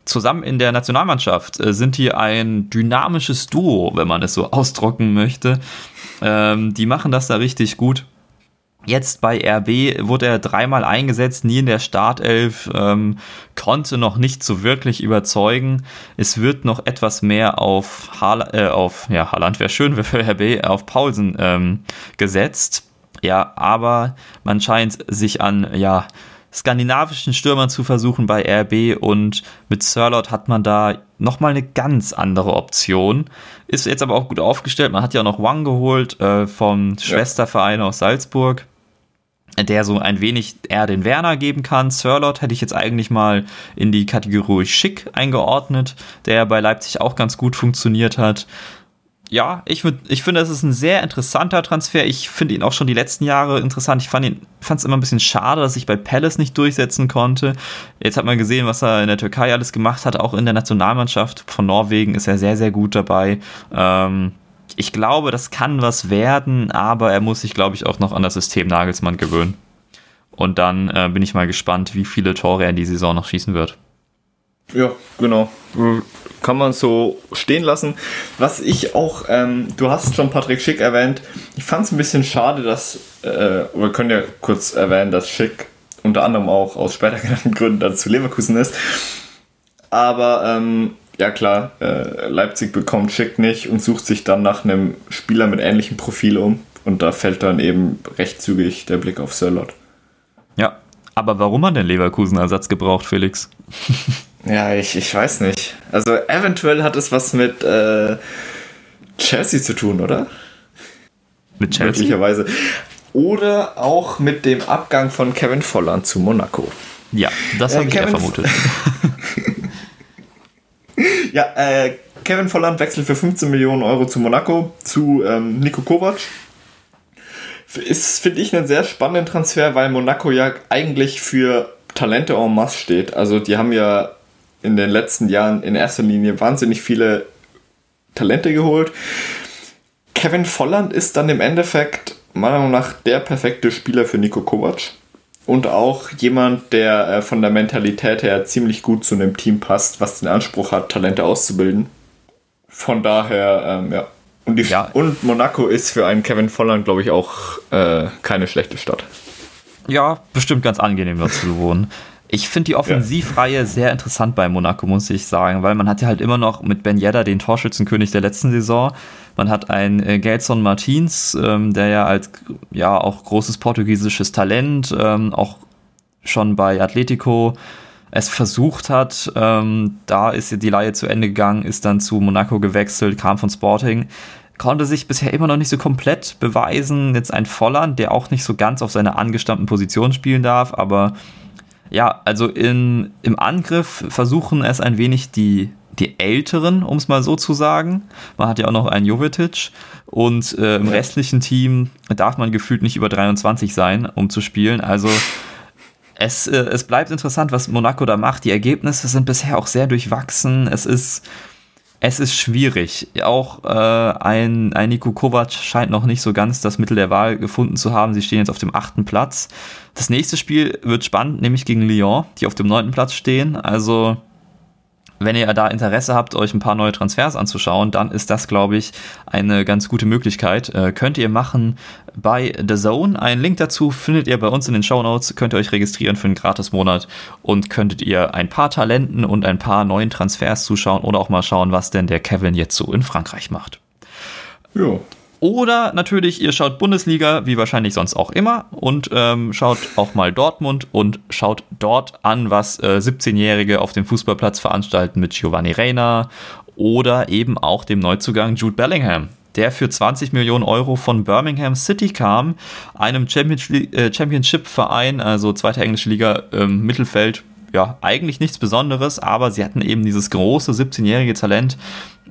Zusammen in der Nationalmannschaft äh, sind die ein dynamisches Duo, wenn man es so <laughs> ausdrucken möchte. Ähm, die machen das da richtig gut. Jetzt bei RB wurde er dreimal eingesetzt, nie in der Startelf, ähm, konnte noch nicht so wirklich überzeugen. Es wird noch etwas mehr auf, Haar, äh, auf ja, Haaland wäre schön, für <laughs> RB, auf Paulsen ähm, gesetzt. Ja, aber man scheint sich an, ja, skandinavischen Stürmern zu versuchen bei RB und mit Sirlot hat man da nochmal eine ganz andere Option. Ist jetzt aber auch gut aufgestellt. Man hat ja noch Wang geholt äh, vom Schwesterverein aus Salzburg, der so ein wenig eher den Werner geben kann. Sirlot hätte ich jetzt eigentlich mal in die Kategorie Schick eingeordnet, der bei Leipzig auch ganz gut funktioniert hat ja, ich, ich finde, es ist ein sehr interessanter Transfer. Ich finde ihn auch schon die letzten Jahre interessant. Ich fand es immer ein bisschen schade, dass ich bei Palace nicht durchsetzen konnte. Jetzt hat man gesehen, was er in der Türkei alles gemacht hat. Auch in der Nationalmannschaft von Norwegen ist er sehr, sehr gut dabei. Ähm, ich glaube, das kann was werden, aber er muss sich, glaube ich, auch noch an das System Nagelsmann gewöhnen. Und dann äh, bin ich mal gespannt, wie viele Tore er in die Saison noch schießen wird. Ja, genau kann man so stehen lassen. Was ich auch, ähm, du hast schon Patrick Schick erwähnt, ich fand es ein bisschen schade, dass, äh, wir können ja kurz erwähnen, dass Schick unter anderem auch aus später genannten <laughs> Gründen dann zu Leverkusen ist. Aber ähm, ja klar, äh, Leipzig bekommt Schick nicht und sucht sich dann nach einem Spieler mit ähnlichem Profil um. Und da fällt dann eben recht zügig der Blick auf Sörlot. Ja, aber warum hat denn Leverkusen Ersatz gebraucht, Felix? <laughs> Ja, ich, ich weiß nicht. Also eventuell hat es was mit äh, Chelsea zu tun, oder? Mit Chelsea? Möglicherweise. Oder auch mit dem Abgang von Kevin Volland zu Monaco. Ja, das äh, habe ich eher vermutet. <laughs> <laughs> <laughs> ja, äh, Kevin Volland wechselt für 15 Millionen Euro zu Monaco, zu ähm, Nico Kovac. Ist, finde ich, einen sehr spannenden Transfer, weil Monaco ja eigentlich für Talente en masse steht. Also die haben ja in den letzten Jahren in erster Linie wahnsinnig viele Talente geholt. Kevin Volland ist dann im Endeffekt meiner Meinung nach der perfekte Spieler für Nico Kovac. Und auch jemand, der äh, von der Mentalität her ziemlich gut zu einem Team passt, was den Anspruch hat, Talente auszubilden. Von daher, ähm, ja. Und, die, ja. und Monaco ist für einen Kevin Volland, glaube ich, auch äh, keine schlechte Stadt. Ja, bestimmt ganz angenehm dort zu wohnen. Ich finde die Offensivreihe ja. sehr interessant bei Monaco, muss ich sagen, weil man hat ja halt immer noch mit Ben Yedda den Torschützenkönig der letzten Saison. Man hat einen äh, Gelson Martins, ähm, der ja als ja auch großes portugiesisches Talent, ähm, auch schon bei Atletico es versucht hat. Ähm, da ist die Laie zu Ende gegangen, ist dann zu Monaco gewechselt, kam von Sporting konnte sich bisher immer noch nicht so komplett beweisen. Jetzt ein Volland, der auch nicht so ganz auf seiner angestammten Position spielen darf, aber ja, also in, im Angriff versuchen es ein wenig die, die Älteren, um es mal so zu sagen. Man hat ja auch noch einen Jovetic und äh, im restlichen Team darf man gefühlt nicht über 23 sein, um zu spielen. Also es, äh, es bleibt interessant, was Monaco da macht. Die Ergebnisse sind bisher auch sehr durchwachsen. Es ist es ist schwierig. Auch äh, ein, ein Niko Kovac scheint noch nicht so ganz das Mittel der Wahl gefunden zu haben. Sie stehen jetzt auf dem achten Platz. Das nächste Spiel wird spannend, nämlich gegen Lyon, die auf dem neunten Platz stehen. Also wenn ihr da Interesse habt, euch ein paar neue Transfers anzuschauen, dann ist das, glaube ich, eine ganz gute Möglichkeit. Äh, könnt ihr machen bei The Zone. Einen Link dazu findet ihr bei uns in den Show Notes. Könnt ihr euch registrieren für einen Gratis-Monat und könntet ihr ein paar Talenten und ein paar neuen Transfers zuschauen oder auch mal schauen, was denn der Kevin jetzt so in Frankreich macht. Ja, oder natürlich, ihr schaut Bundesliga, wie wahrscheinlich sonst auch immer, und ähm, schaut auch mal Dortmund und schaut dort an, was äh, 17-Jährige auf dem Fußballplatz veranstalten mit Giovanni Reina oder eben auch dem Neuzugang Jude Bellingham, der für 20 Millionen Euro von Birmingham City kam, einem äh, Championship-Verein, also zweite englische Liga im Mittelfeld. Ja, eigentlich nichts Besonderes, aber sie hatten eben dieses große 17-jährige Talent,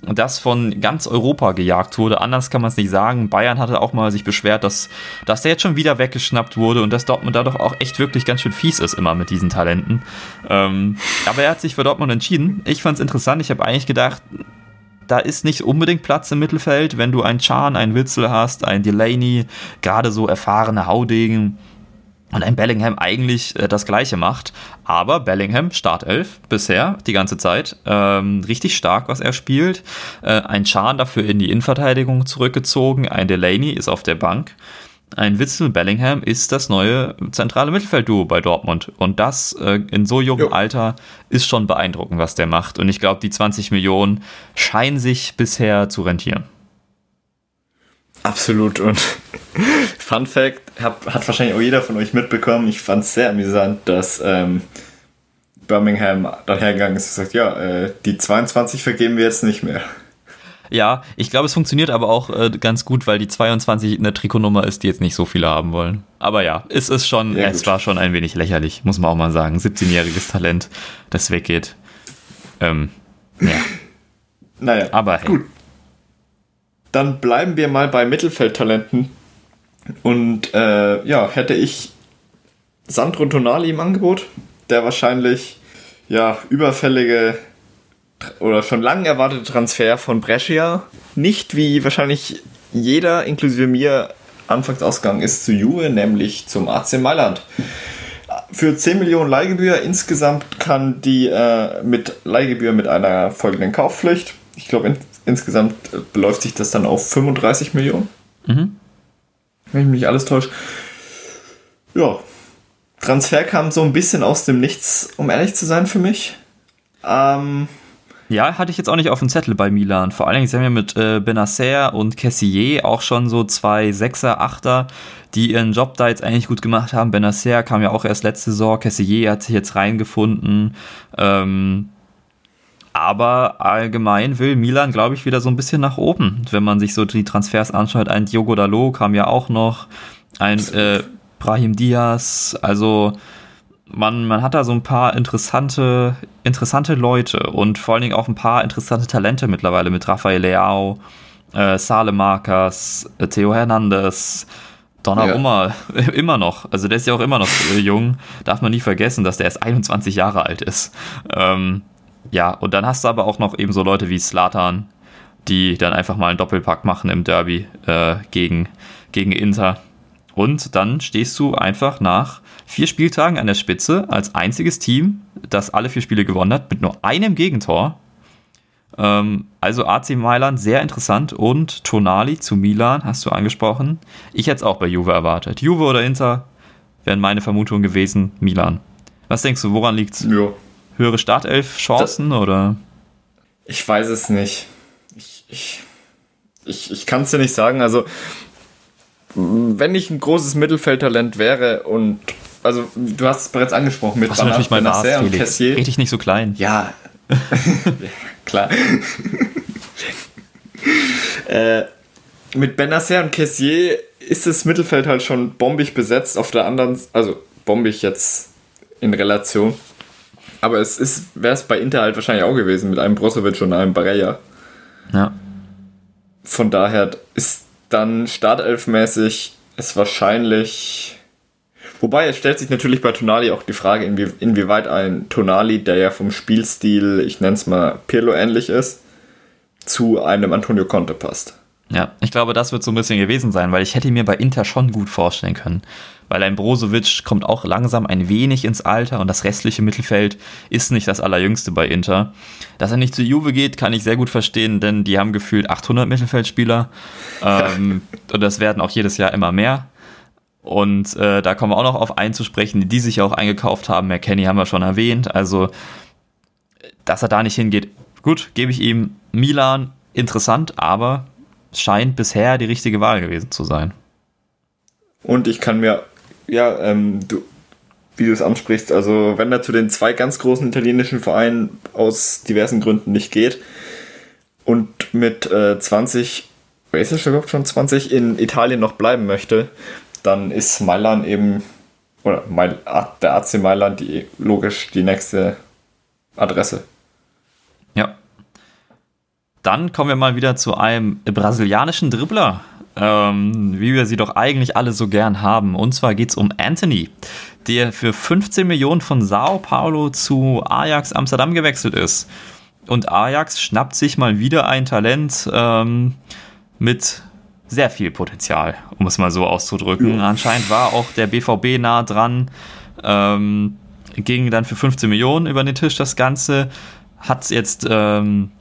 das von ganz Europa gejagt wurde. Anders kann man es nicht sagen. Bayern hatte auch mal sich beschwert, dass, dass der jetzt schon wieder weggeschnappt wurde und dass Dortmund da doch auch echt wirklich ganz schön fies ist immer mit diesen Talenten. Ähm, aber er hat sich für Dortmund entschieden. Ich fand es interessant. Ich habe eigentlich gedacht, da ist nicht unbedingt Platz im Mittelfeld, wenn du einen Chan, einen Witzel hast, einen Delaney, gerade so erfahrene Haudegen und ein Bellingham eigentlich äh, das gleiche macht. Aber Bellingham, Startelf bisher, die ganze Zeit, ähm, richtig stark, was er spielt. Äh, ein Chan dafür in die Innenverteidigung zurückgezogen, ein Delaney ist auf der Bank. ein Witzel Bellingham ist das neue zentrale Mittelfeldduo bei Dortmund. Und das äh, in so jungem jo. Alter ist schon beeindruckend, was der macht. Und ich glaube, die 20 Millionen scheinen sich bisher zu rentieren. Absolut. Und Fun Fact, hab, hat wahrscheinlich auch jeder von euch mitbekommen. Ich fand es sehr amüsant, dass ähm, Birmingham dahergegangen ist und sagt, ja, äh, die 22 vergeben wir jetzt nicht mehr. Ja, ich glaube, es funktioniert aber auch äh, ganz gut, weil die 22 eine Trikotnummer ist, die jetzt nicht so viele haben wollen. Aber ja, es ist schon, ja, es war schon ein wenig lächerlich, muss man auch mal sagen. 17-jähriges Talent, das weggeht. Ähm, ja. Naja, aber hey. gut. Dann bleiben wir mal bei Mittelfeldtalenten. Und äh, ja, hätte ich Sandro Tonali im Angebot, der wahrscheinlich ja überfällige oder schon lange erwartete Transfer von Brescia nicht wie wahrscheinlich jeder, inklusive mir, anfangs ausgegangen ist zu Juve, nämlich zum AC Mailand. Für 10 Millionen Leihgebühr insgesamt kann die äh, mit Leihgebühr mit einer folgenden Kaufpflicht, ich glaube in, insgesamt beläuft sich das dann auf 35 Millionen. Mhm. Wenn ich mich alles täusche. Ja, Transfer kam so ein bisschen aus dem Nichts, um ehrlich zu sein für mich. Ähm, ja, hatte ich jetzt auch nicht auf dem Zettel bei Milan. Vor allen Dingen, sie haben ja mit äh, Benacer und Cassier auch schon so zwei Sechser, Achter, die ihren Job da jetzt eigentlich gut gemacht haben. Benacer kam ja auch erst letzte Saison, Cassier hat sich jetzt reingefunden. Ähm, aber allgemein will Milan, glaube ich, wieder so ein bisschen nach oben. Wenn man sich so die Transfers anschaut, ein Diogo Dalot kam ja auch noch, ein äh, Brahim Diaz, also man, man hat da so ein paar interessante, interessante Leute und vor allen Dingen auch ein paar interessante Talente mittlerweile mit Rafael Leao, äh, Sale Marcas, äh, Theo Hernandez, Donnarumma, ja. <laughs> immer noch. Also der ist ja auch immer noch äh, jung. Darf man nie vergessen, dass der erst 21 Jahre alt ist. Ähm, ja, und dann hast du aber auch noch eben so Leute wie Slatan, die dann einfach mal einen Doppelpack machen im Derby äh, gegen, gegen Inter. Und dann stehst du einfach nach vier Spieltagen an der Spitze als einziges Team, das alle vier Spiele gewonnen hat, mit nur einem Gegentor. Ähm, also AC Mailand sehr interessant und Tonali zu Milan hast du angesprochen. Ich hätte es auch bei Juve erwartet. Juve oder Inter wären meine Vermutungen gewesen. Milan. Was denkst du, woran liegt es? Ja. Höhere Startelf-Chancen oder? Ich weiß es nicht. Ich, ich, ich, ich kann es dir nicht sagen. Also, wenn ich ein großes Mittelfeldtalent wäre und also du hast es bereits angesprochen mit Banat, natürlich mal Benacer und Cassier. Red ich nicht so klein. Ja, <laughs> klar. <laughs> äh, mit Benacer und Cassier ist das Mittelfeld halt schon bombig besetzt. Auf der anderen, also bombig jetzt in Relation. Aber es ist, wäre es bei Inter halt wahrscheinlich auch gewesen mit einem Brozovic und einem Barella. Ja. Von daher ist dann startelfmäßig ist wahrscheinlich Wobei es stellt sich natürlich bei Tonali auch die Frage, inwie, inwieweit ein Tonali, der ja vom Spielstil, ich nenne es mal Pirlo ähnlich ist, zu einem Antonio Conte passt. Ja, ich glaube, das wird so ein bisschen gewesen sein, weil ich hätte mir bei Inter schon gut vorstellen können. Weil ein Brozovic kommt auch langsam ein wenig ins Alter und das restliche Mittelfeld ist nicht das allerjüngste bei Inter. Dass er nicht zu Juve geht, kann ich sehr gut verstehen, denn die haben gefühlt 800 Mittelfeldspieler ähm, <laughs> und das werden auch jedes Jahr immer mehr. Und äh, da kommen wir auch noch auf einzusprechen, die sich auch eingekauft haben. McKenny haben wir schon erwähnt. Also, dass er da nicht hingeht, gut, gebe ich ihm Milan interessant, aber scheint bisher die richtige Wahl gewesen zu sein. Und ich kann mir, ja, ähm, du, wie du es ansprichst, also wenn er zu den zwei ganz großen italienischen Vereinen aus diversen Gründen nicht geht und mit äh, 20, ist es überhaupt schon 20, in Italien noch bleiben möchte, dann ist Mailand eben, oder der AC Mailand die, logisch die nächste Adresse. Dann kommen wir mal wieder zu einem brasilianischen Dribbler, ähm, wie wir sie doch eigentlich alle so gern haben. Und zwar geht es um Anthony, der für 15 Millionen von Sao Paulo zu Ajax Amsterdam gewechselt ist. Und Ajax schnappt sich mal wieder ein Talent ähm, mit sehr viel Potenzial, um es mal so auszudrücken. Ja. Anscheinend war auch der BVB nah dran, ähm, ging dann für 15 Millionen über den Tisch das Ganze, hat jetzt ähm,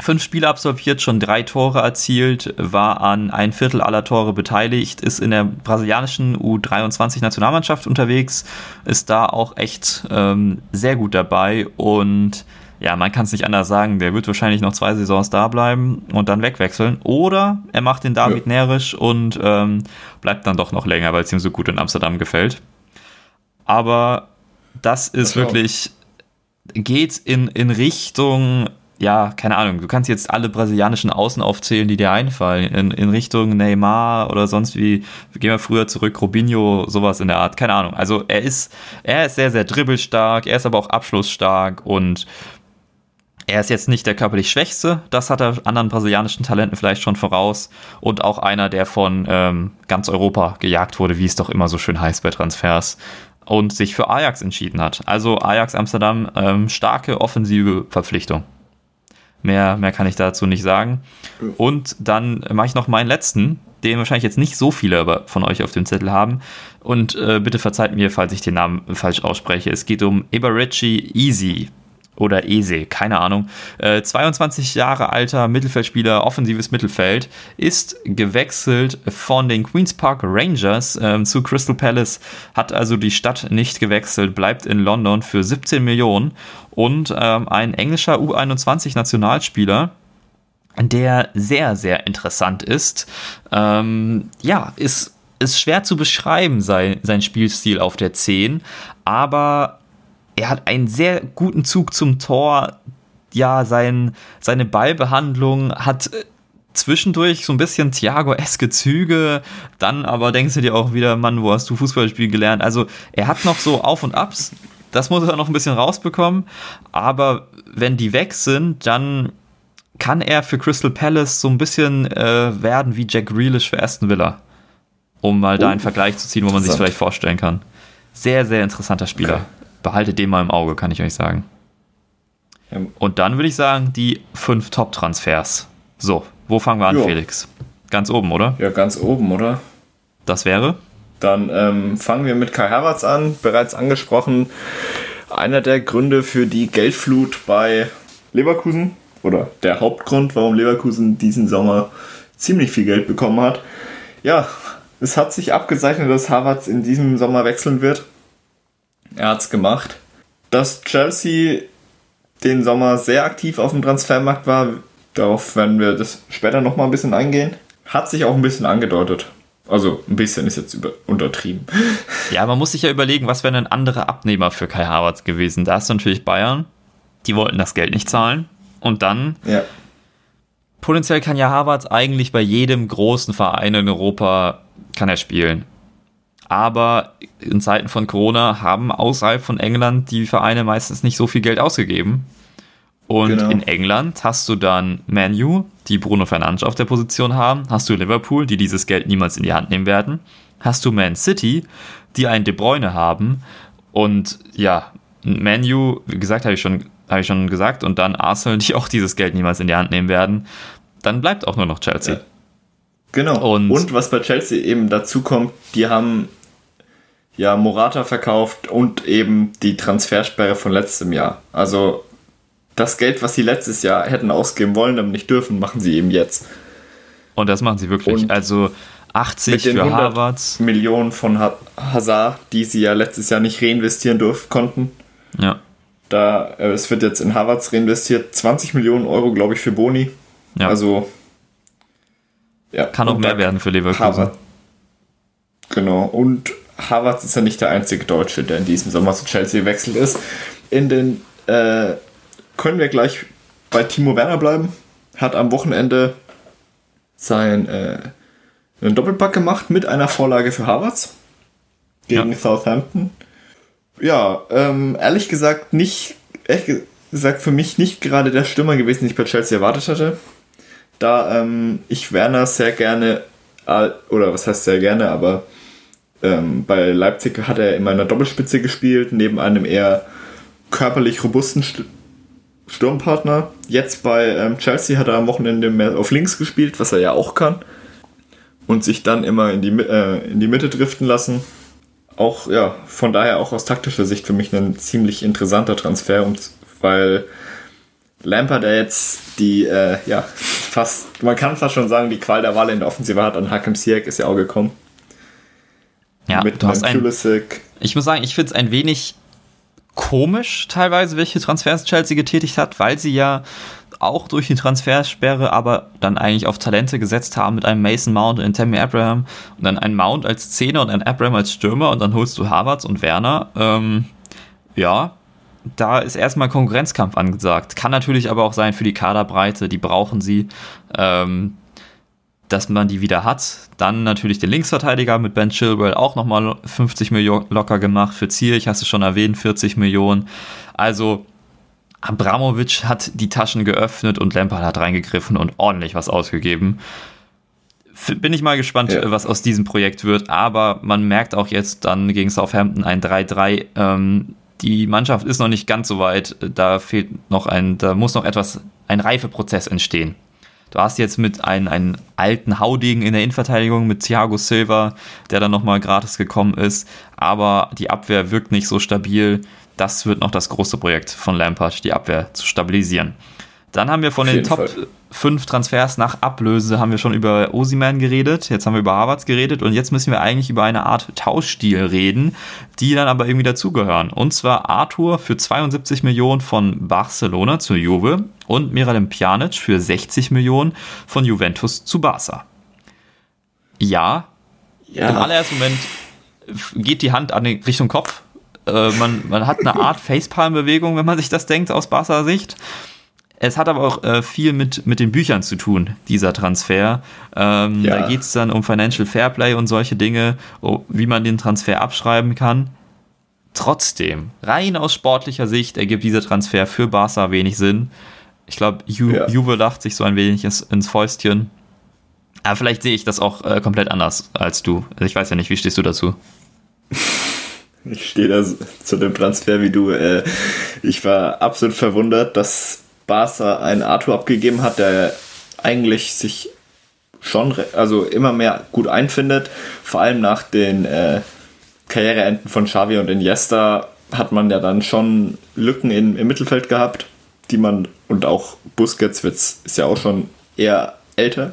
fünf Spiele absolviert, schon drei Tore erzielt, war an ein Viertel aller Tore beteiligt, ist in der brasilianischen U23-Nationalmannschaft unterwegs, ist da auch echt ähm, sehr gut dabei und ja, man kann es nicht anders sagen, der wird wahrscheinlich noch zwei Saisons da bleiben und dann wegwechseln. Oder er macht den David ja. närrisch und ähm, bleibt dann doch noch länger, weil es ihm so gut in Amsterdam gefällt. Aber das ist wirklich, geht in, in Richtung ja, keine Ahnung, du kannst jetzt alle brasilianischen Außen aufzählen, die dir einfallen, in, in Richtung Neymar oder sonst wie, gehen wir früher zurück, Robinho, sowas in der Art, keine Ahnung. Also er ist, er ist sehr, sehr dribbelstark, er ist aber auch abschlussstark und er ist jetzt nicht der körperlich Schwächste, das hat er anderen brasilianischen Talenten vielleicht schon voraus. Und auch einer, der von ähm, ganz Europa gejagt wurde, wie es doch immer so schön heißt bei Transfers und sich für Ajax entschieden hat. Also Ajax Amsterdam, ähm, starke offensive Verpflichtung. Mehr, mehr kann ich dazu nicht sagen. Und dann mache ich noch meinen letzten, den wahrscheinlich jetzt nicht so viele von euch auf dem Zettel haben. Und äh, bitte verzeiht mir, falls ich den Namen falsch ausspreche. Es geht um Iberici Easy oder Ese, keine Ahnung. Äh, 22 Jahre alter Mittelfeldspieler, offensives Mittelfeld, ist gewechselt von den Queen's Park Rangers äh, zu Crystal Palace, hat also die Stadt nicht gewechselt, bleibt in London für 17 Millionen und ähm, ein englischer U21-Nationalspieler, der sehr, sehr interessant ist. Ähm, ja, ist, ist schwer zu beschreiben, sein, sein Spielstil auf der 10, aber er hat einen sehr guten Zug zum Tor. Ja, sein, seine Ballbehandlung hat äh, zwischendurch so ein bisschen Thiago-eske Züge, dann aber denkst du dir auch wieder, Mann, wo hast du Fußballspiel gelernt? Also er hat noch so Auf und Abs, das muss er noch ein bisschen rausbekommen, aber wenn die weg sind, dann kann er für Crystal Palace so ein bisschen äh, werden wie Jack Grealish für Aston Villa. Um mal oh, da einen Vergleich zu ziehen, wo man sich vielleicht vorstellen kann. Sehr, sehr interessanter Spieler. Okay behaltet den mal im Auge, kann ich euch sagen. Und dann würde ich sagen, die fünf Top-Transfers. So, wo fangen wir an, jo. Felix? Ganz oben, oder? Ja, ganz oben, oder? Das wäre? Dann ähm, fangen wir mit Kai Havertz an, bereits angesprochen. Einer der Gründe für die Geldflut bei Leverkusen oder der Hauptgrund, warum Leverkusen diesen Sommer ziemlich viel Geld bekommen hat. Ja, es hat sich abgezeichnet, dass Havertz in diesem Sommer wechseln wird. Er hat es gemacht. Dass Chelsea den Sommer sehr aktiv auf dem Transfermarkt war, darauf werden wir das später nochmal ein bisschen eingehen. Hat sich auch ein bisschen angedeutet. Also ein bisschen ist jetzt über, untertrieben. Ja, man muss sich ja überlegen, was wäre ein anderer Abnehmer für Kai Havertz gewesen. Da ist natürlich Bayern. Die wollten das Geld nicht zahlen. Und dann ja. potenziell kann ja Havertz eigentlich bei jedem großen Verein in Europa kann er spielen. Aber in Zeiten von Corona haben außerhalb von England die Vereine meistens nicht so viel Geld ausgegeben. Und genau. in England hast du dann Manu, die Bruno Fernandes auf der Position haben. Hast du Liverpool, die dieses Geld niemals in die Hand nehmen werden. Hast du Man City, die einen De Bruyne haben. Und ja, Manu, wie gesagt, habe ich, schon, hab ich schon gesagt. Und dann Arsenal, die auch dieses Geld niemals in die Hand nehmen werden. Dann bleibt auch nur noch Chelsea. Ja. Genau. Und, und was bei Chelsea eben dazu kommt, die haben ja Morata verkauft und eben die Transfersperre von letztem Jahr. Also das Geld, was sie letztes Jahr hätten ausgeben wollen, aber nicht dürfen, machen sie eben jetzt. Und das machen sie wirklich. Und also 80 für Harvards. Millionen von Hazard, die sie ja letztes Jahr nicht reinvestieren durften, konnten. Ja. Da, äh, es wird jetzt in Harvards reinvestiert. 20 Millionen Euro, glaube ich, für Boni. Ja. Also. Ja, Kann auch mehr werden für Leverkusen. Harvard. Genau. Und Havertz ist ja nicht der einzige Deutsche, der in diesem Sommer zu Chelsea gewechselt ist. In den äh, können wir gleich bei Timo Werner bleiben. Hat am Wochenende sein äh, einen Doppelpack gemacht mit einer Vorlage für Havertz gegen ja. Southampton. Ja, ähm, ehrlich gesagt nicht, ehrlich gesagt für mich nicht gerade der Stürmer gewesen, den ich bei Chelsea erwartet hatte. Da ähm, ich Werner sehr gerne, äh, oder was heißt sehr gerne, aber ähm, bei Leipzig hat er immer in einer Doppelspitze gespielt, neben einem eher körperlich robusten St Sturmpartner. Jetzt bei ähm, Chelsea hat er am Wochenende mehr auf links gespielt, was er ja auch kann. Und sich dann immer in die, äh, in die Mitte driften lassen. Auch, ja, von daher auch aus taktischer Sicht für mich ein ziemlich interessanter Transfer, weil Lampard, der jetzt die, äh, ja, fast, man kann fast schon sagen, die Qual der Wahl in der Offensive hat. An Hakim Ziyech ist ja auch gekommen. Ja, Mit du hast ein, Ich muss sagen, ich finde es ein wenig komisch teilweise, welche Transfers Chelsea getätigt hat, weil sie ja auch durch die Transfersperre aber dann eigentlich auf Talente gesetzt haben mit einem Mason Mount und Tammy Abraham und dann ein Mount als Zehner und ein Abraham als Stürmer und dann holst du Havertz und Werner. Ähm, ja, da ist erstmal Konkurrenzkampf angesagt. Kann natürlich aber auch sein für die Kaderbreite, die brauchen sie, ähm, dass man die wieder hat. Dann natürlich den Linksverteidiger mit Ben Chilwell auch nochmal 50 Millionen locker gemacht. Für Zierich hast du schon erwähnt, 40 Millionen. Also Abramovic hat die Taschen geöffnet und Lampard hat reingegriffen und ordentlich was ausgegeben. Bin ich mal gespannt, ja. was aus diesem Projekt wird. Aber man merkt auch jetzt dann gegen Southampton ein 3-3. Ähm, die Mannschaft ist noch nicht ganz so weit. Da fehlt noch ein, da muss noch etwas, ein Reifeprozess entstehen. Du hast jetzt mit einem, einem alten Haudegen in der Innenverteidigung mit Thiago Silva, der dann nochmal gratis gekommen ist. Aber die Abwehr wirkt nicht so stabil das wird noch das große Projekt von Lampard, die Abwehr zu stabilisieren. Dann haben wir von den Top Fall. 5 Transfers nach Ablöse haben wir schon über Osiman geredet, jetzt haben wir über Harvards geredet und jetzt müssen wir eigentlich über eine Art Tauschstil reden, die dann aber irgendwie dazugehören. Und zwar Arthur für 72 Millionen von Barcelona zu Juve und Miralem Pjanic für 60 Millionen von Juventus zu Barca. Ja, ja. im allerersten Moment geht die Hand an den Richtung Kopf, äh, man, man hat eine Art <laughs> Facepalm-Bewegung, wenn man sich das denkt, aus Barca-Sicht. Es hat aber auch äh, viel mit, mit den Büchern zu tun, dieser Transfer. Ähm, ja. Da geht es dann um Financial Fairplay und solche Dinge, wie man den Transfer abschreiben kann. Trotzdem, rein aus sportlicher Sicht ergibt dieser Transfer für Barca wenig Sinn. Ich glaube, Ju ja. Juve lacht sich so ein wenig ins, ins Fäustchen. Aber vielleicht sehe ich das auch äh, komplett anders als du. Also ich weiß ja nicht, wie stehst du dazu? Ich stehe da zu dem Transfer wie du. Äh, ich war absolut verwundert, dass Barca einen Arthur abgegeben hat, der eigentlich sich schon also immer mehr gut einfindet. Vor allem nach den äh, Karriereenden von Xavi und Iniesta hat man ja dann schon Lücken in, im Mittelfeld gehabt, die man und auch Busquets ist ja auch schon eher älter.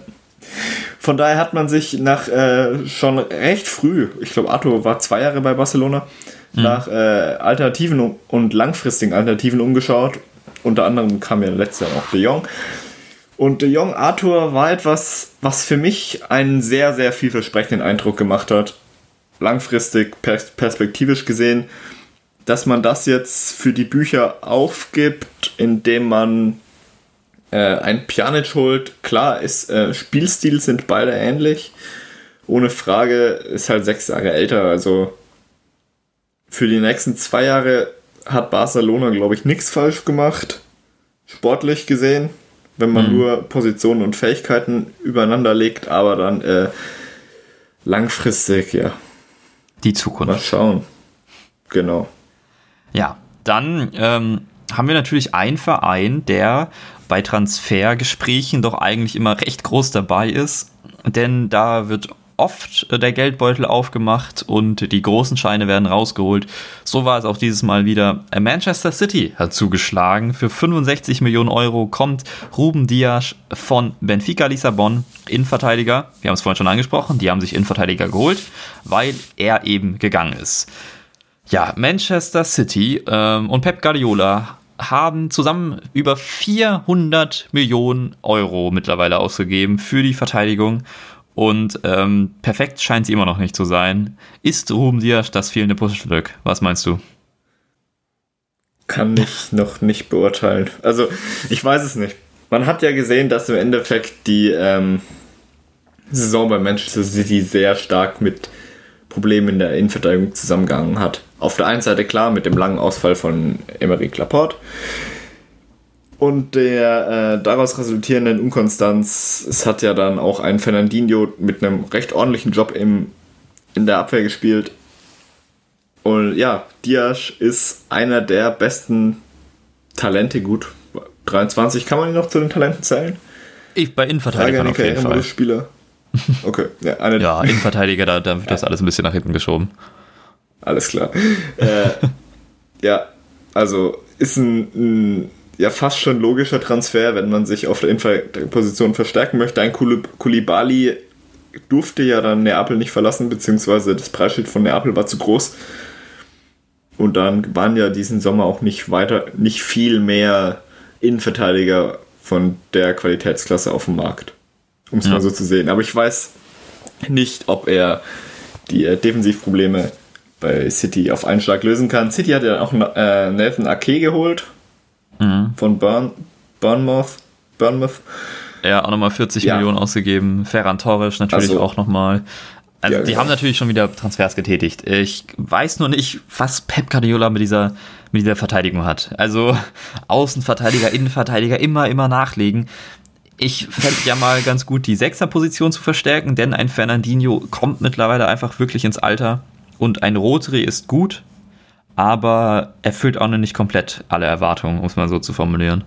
Von daher hat man sich nach äh, schon recht früh, ich glaube, Arthur war zwei Jahre bei Barcelona, mhm. nach äh, Alternativen und langfristigen Alternativen umgeschaut. Unter anderem kam ja letztes Jahr auch De Jong. Und De Jong Arthur war etwas, was für mich einen sehr, sehr vielversprechenden Eindruck gemacht hat. Langfristig, pers perspektivisch gesehen, dass man das jetzt für die Bücher aufgibt, indem man äh, ein Pjanic holt. Klar, ist, äh, Spielstil sind beide ähnlich. Ohne Frage ist halt sechs Jahre älter. Also für die nächsten zwei Jahre hat Barcelona, glaube ich, nichts falsch gemacht. Sportlich gesehen. Wenn man mhm. nur Positionen und Fähigkeiten übereinander legt, aber dann äh, langfristig, ja. Die Zukunft. Mal schauen. Genau. Ja, dann ähm, haben wir natürlich einen Verein, der bei Transfergesprächen doch eigentlich immer recht groß dabei ist. Denn da wird oft der Geldbeutel aufgemacht und die großen Scheine werden rausgeholt. So war es auch dieses Mal wieder. Manchester City hat zugeschlagen. Für 65 Millionen Euro kommt Ruben Dias von Benfica Lissabon, Innenverteidiger. Wir haben es vorhin schon angesprochen, die haben sich Innenverteidiger geholt, weil er eben gegangen ist. Ja, Manchester City ähm, und Pep Guardiola haben zusammen über 400 Millionen Euro mittlerweile ausgegeben für die Verteidigung. Und ähm, perfekt scheint sie immer noch nicht zu sein. Ist Ruben Dias das fehlende Puzzlestück? Was meinst du? Kann ich noch nicht beurteilen. Also, ich weiß es nicht. Man hat ja gesehen, dass im Endeffekt die ähm, Saison bei Manchester City sehr stark mit Problemen in der Innenverteidigung zusammengegangen hat. Auf der einen Seite klar mit dem langen Ausfall von Emery Laporte und der äh, daraus resultierenden Unkonstanz. Es hat ja dann auch ein Fernandinho mit einem recht ordentlichen Job im, in der Abwehr gespielt. Und ja, Diaz ist einer der besten Talente, gut. 23, kann man ihn noch zu den Talenten zählen? Ich bei Innenverteidigern auf jeden Fall. Spieler. Okay. Ja, ja Innenverteidiger, da, da wird das alles ein bisschen nach hinten geschoben. Alles klar. äh, ja, also ist ein, ein, ja fast schon logischer Transfer, wenn man sich auf der Position verstärken möchte. Ein Kulibali durfte ja dann Neapel nicht verlassen, beziehungsweise das Preisschild von Neapel war zu groß. Und dann waren ja diesen Sommer auch nicht weiter, nicht viel mehr Innenverteidiger von der Qualitätsklasse auf dem Markt. Um es ja. mal so zu sehen. Aber ich weiß nicht, ob er die äh, Defensivprobleme bei City auf einen Schlag lösen kann. City hat ja auch äh, Nathan Ake geholt mhm. von Burn, Bournemouth. Bournemouth. Ja, auch nochmal 40 ja. Millionen ausgegeben. Ferran Torres natürlich also, auch nochmal. Also ja, die genau. haben natürlich schon wieder Transfers getätigt. Ich weiß nur nicht, was Pep Guardiola mit dieser, mit dieser Verteidigung hat. Also <laughs> Außenverteidiger, Innenverteidiger immer, immer nachlegen. Ich fände ja mal ganz gut, die Sechserposition zu verstärken, denn ein Fernandinho kommt mittlerweile einfach wirklich ins Alter. Und ein Rotary ist gut, aber erfüllt auch noch nicht komplett alle Erwartungen, um es mal so zu formulieren.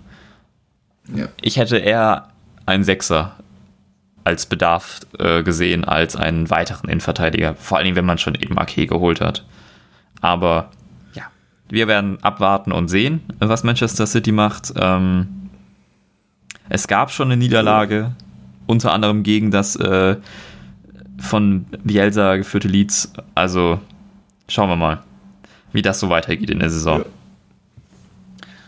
Ja. Ich hätte eher einen Sechser als Bedarf äh, gesehen als einen weiteren Innenverteidiger. Vor allem, wenn man schon eben Ake geholt hat. Aber ja, wir werden abwarten und sehen, was Manchester City macht. Ähm, es gab schon eine Niederlage, unter anderem gegen das äh, von Bielsa geführte Leeds. Also schauen wir mal, wie das so weitergeht in der Saison. Ja.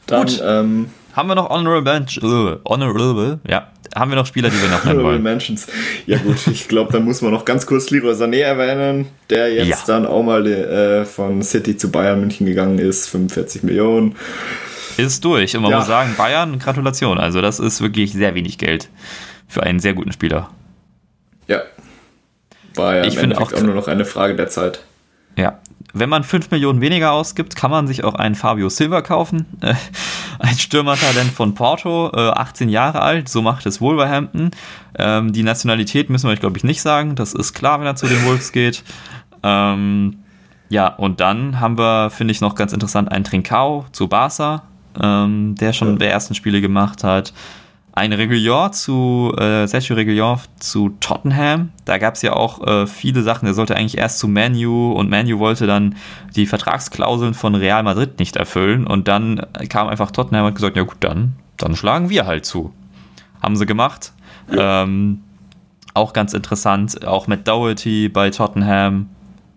Dann, Gut. Ähm, haben wir noch Honorable? Uh, honorable, ja. Haben wir noch Spieler, die wir noch nennen wollen? Mentions. Ja gut, ich glaube, da muss man noch ganz kurz Leroy Sané erwähnen, der jetzt ja. dann auch mal äh, von City zu Bayern München gegangen ist, 45 Millionen. Ist durch. Und man ja. muss sagen, Bayern, Gratulation. Also das ist wirklich sehr wenig Geld für einen sehr guten Spieler. Ja. War ja ich finde auch, auch nur noch eine Frage der Zeit. Wenn man 5 Millionen weniger ausgibt, kann man sich auch einen Fabio Silva kaufen. Äh, ein Stürmertalent von Porto, äh, 18 Jahre alt, so macht es Wolverhampton. Ähm, die Nationalität müssen wir euch, glaube ich, nicht sagen. Das ist klar, wenn er zu den Wolves geht. Ähm, ja, und dann haben wir, finde ich, noch ganz interessant, einen Trincao zu Barca, ähm, der schon ja. der ersten Spiele gemacht hat ein Regulier zu, äh, Sergio Regulier zu Tottenham. Da gab es ja auch äh, viele Sachen. Er sollte eigentlich erst zu Manu und Manu wollte dann die Vertragsklauseln von Real Madrid nicht erfüllen. Und dann kam einfach Tottenham und hat gesagt, ja gut, dann, dann schlagen wir halt zu. Haben sie gemacht. Ja. Ähm, auch ganz interessant, auch mit Doherty bei Tottenham.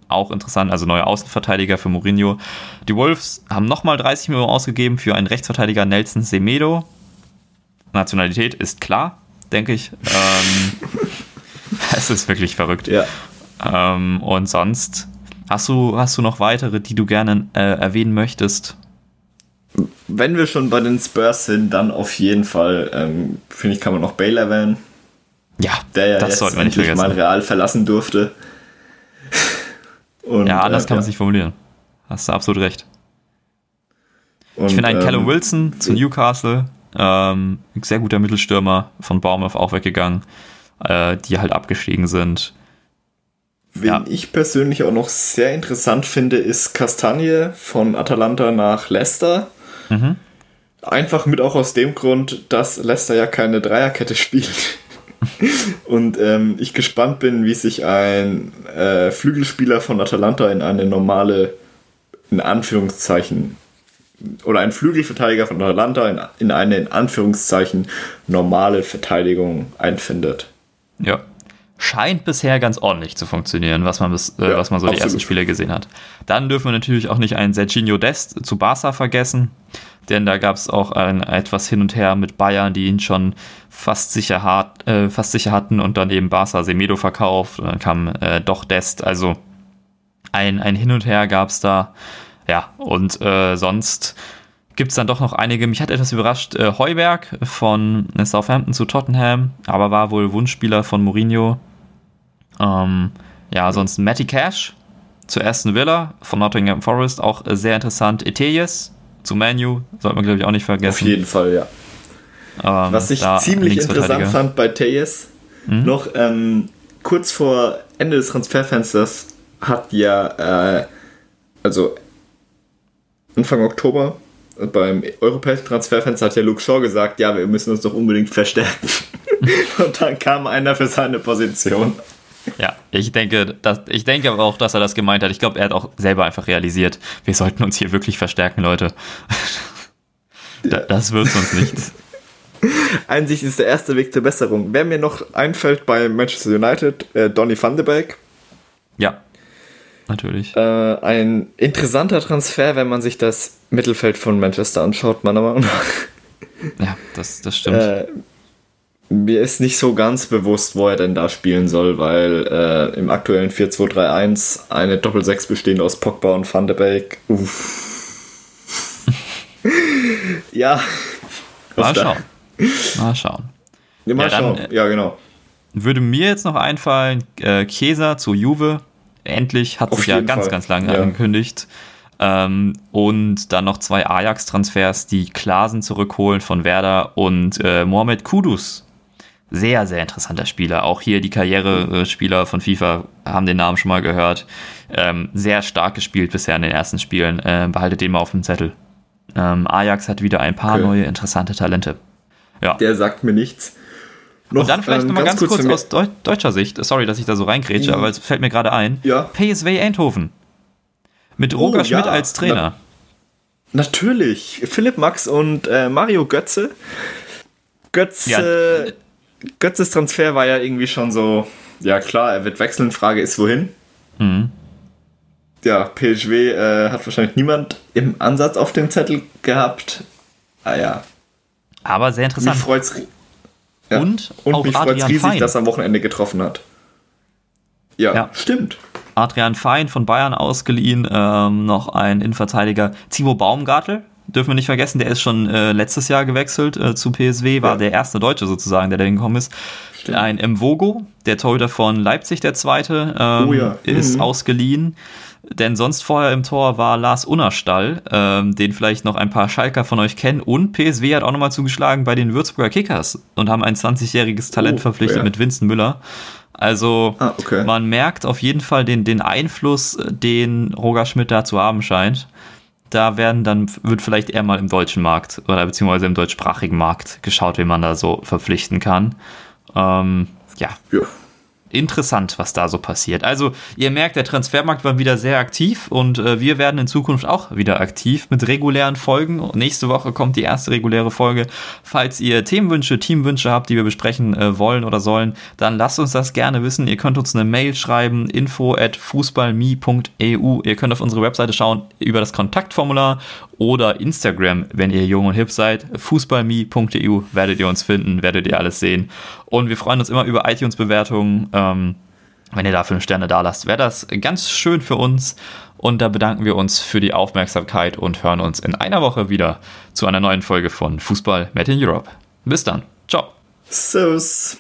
Auch interessant, also neuer Außenverteidiger für Mourinho. Die Wolves haben nochmal 30 Millionen ausgegeben für einen Rechtsverteidiger Nelson Semedo Nationalität ist klar, denke ich. Ähm, <laughs> es ist wirklich verrückt. Ja. Ähm, und sonst, hast du, hast du noch weitere, die du gerne äh, erwähnen möchtest? Wenn wir schon bei den Spurs sind, dann auf jeden Fall, ähm, finde ich, kann man noch Bale erwähnen. Ja, der ja das sollte man nicht vergessen. mal real verlassen durfte. <laughs> Und, ja, anders äh, kann man es nicht formulieren. Hast du absolut recht. Und, ich finde einen ähm, Callum Wilson zu Newcastle ähm, sehr guter Mittelstürmer von Bournemouth auch weggegangen, äh, die halt abgestiegen sind. Wen ja. ich persönlich auch noch sehr interessant finde, ist Castagne von Atalanta nach Leicester. Mhm. Einfach mit auch aus dem Grund, dass Leicester ja keine Dreierkette spielt. <laughs> Und ähm, ich gespannt bin, wie sich ein äh, Flügelspieler von Atalanta in eine normale, in Anführungszeichen, oder ein Flügelverteidiger von Atalanta in, in eine in Anführungszeichen normale Verteidigung einfindet. Ja. Scheint bisher ganz ordentlich zu funktionieren, was man, bis, äh, ja, was man so absolut. die ersten Spiele gesehen hat. Dann dürfen wir natürlich auch nicht einen Serginho Dest zu Barca vergessen, denn da gab es auch ein etwas hin und her mit Bayern, die ihn schon fast sicher, hat, äh, fast sicher hatten und dann eben Barca Semedo verkauft. Und dann kam äh, doch Dest. Also ein, ein Hin und Her gab es da. Ja, und äh, sonst gibt es dann doch noch einige. Mich hat etwas überrascht, äh, Heuberg von Southampton zu Tottenham, aber war wohl Wunschspieler von Mourinho. Ähm, ja, sonst Matty Cash zu Aston Villa von Nottingham Forest, auch äh, sehr interessant. Etejes zu Manu, sollte man glaube ich auch nicht vergessen. Auf jeden Fall, ja. Ähm, Was ich ziemlich interessant fand bei Tejes, mhm. noch ähm, kurz vor Ende des Transferfensters hat ja, äh, also Anfang Oktober beim europäischen Transferfenster hat ja Luke Shaw gesagt, ja, wir müssen uns doch unbedingt verstärken. <laughs> Und dann kam einer für seine Position. Ja, ich denke, dass, ich denke aber auch, dass er das gemeint hat. Ich glaube, er hat auch selber einfach realisiert, wir sollten uns hier wirklich verstärken, Leute. Da, das wird sonst nichts. Einsicht ist der erste Weg zur Besserung. Wer mir noch einfällt bei Manchester United, äh, Donny van de Beek. Ja, natürlich. Äh, ein interessanter Transfer, wenn man sich das Mittelfeld von Manchester anschaut, meiner Meinung nach. Ja, das, das stimmt. Äh, mir ist nicht so ganz bewusst, wo er denn da spielen soll, weil äh, im aktuellen 4-2-3-1 eine Doppel-6 bestehend aus Pogba und Van de Beek. Uff. <laughs> ja. Mal schauen. Mal schauen. Ja, mal Ja, dann, schauen. Ja, genau. Würde mir jetzt noch einfallen, äh, Chiesa zu Juve. Endlich hat Auf sich ja ganz, Fall. ganz lange Ja. angekündigt. Ähm, und dann noch zwei Ajax-Transfers, die Klasen zurückholen von Werder und äh, Mohamed Kudus. Sehr, sehr interessanter Spieler. Auch hier die Karrierespieler von FIFA haben den Namen schon mal gehört. Ähm, sehr stark gespielt bisher in den ersten Spielen. Ähm, behaltet den mal auf dem Zettel. Ähm, Ajax hat wieder ein paar Okay. neue interessante Talente. Ja. Der sagt mir nichts. Noch, Und dann vielleicht ähm, nochmal ganz, kurz, zu mir- aus Deu deutscher Sicht. Sorry, dass ich da so reingrätsche, aber es fällt mir gerade ein. Ja. PSV Eindhoven. Mit Roger Oh, Schmidt ja. als Trainer. Natürlich. Philipp Max und äh, Mario Götze. Götze. Götzes Transfer war ja irgendwie schon so. Ja, klar, er wird wechseln. Frage ist, wohin? Mhm. Ja, PSW äh, hat wahrscheinlich niemand im Ansatz auf dem Zettel gehabt. Ah ja. Aber sehr Mich interessant. freut's. Ja. Und und auch mich Adrian riesig, Fein. dass er am Wochenende getroffen hat. Ja, Ja. stimmt. Adrian Fein von Bayern ausgeliehen. Ähm, noch ein Innenverteidiger. Timo Baumgartel. Dürfen wir nicht vergessen, der ist schon äh, letztes Jahr gewechselt äh, zu PSW, war Ja. der erste Deutsche sozusagen, der da hingekommen ist. Ein Mvogo, der Torhüter von Leipzig, der zweite, ähm, Oh ja. ist Mhm. ausgeliehen. Denn sonst vorher im Tor war Lars Unnerstall, ähm, den vielleicht noch ein paar Schalker von euch kennen. Und PSW hat auch nochmal zugeschlagen bei den Würzburger Kickers und haben ein 20-jähriges Talent Oh, verpflichtet ja. mit Vincent Müller. Also Ah, okay. man merkt auf jeden Fall den, den Einfluss, den Roger Schmidt da zu haben scheint. Da werden dann, wird vielleicht eher mal im deutschen Markt oder beziehungsweise im deutschsprachigen Markt geschaut, wie man da so verpflichten kann. Ähm, ja, Ja. Interessant, was da so passiert. Also, ihr merkt, der Transfermarkt war wieder sehr aktiv und äh, wir werden in Zukunft auch wieder aktiv mit regulären Folgen. Nächste Woche kommt die erste reguläre Folge. Falls ihr Themenwünsche, Teamwünsche habt, die wir besprechen äh, wollen oder sollen, dann lasst uns das gerne wissen. Ihr könnt uns eine Mail schreiben, info at fußballme.eu. Ihr könnt auf unsere Webseite schauen über das Kontaktformular oder Instagram, wenn ihr jung und hip seid. Fußballme.eu werdet ihr uns finden, werdet ihr alles sehen. Und wir freuen uns immer über iTunes-Bewertungen. Ähm, wenn ihr da fünf Sterne da lasst, wäre das ganz schön für uns. Und da bedanken wir uns für die Aufmerksamkeit und hören uns in einer Woche wieder zu einer neuen Folge von Fußball Made in Europe. Bis dann. Ciao. Servus.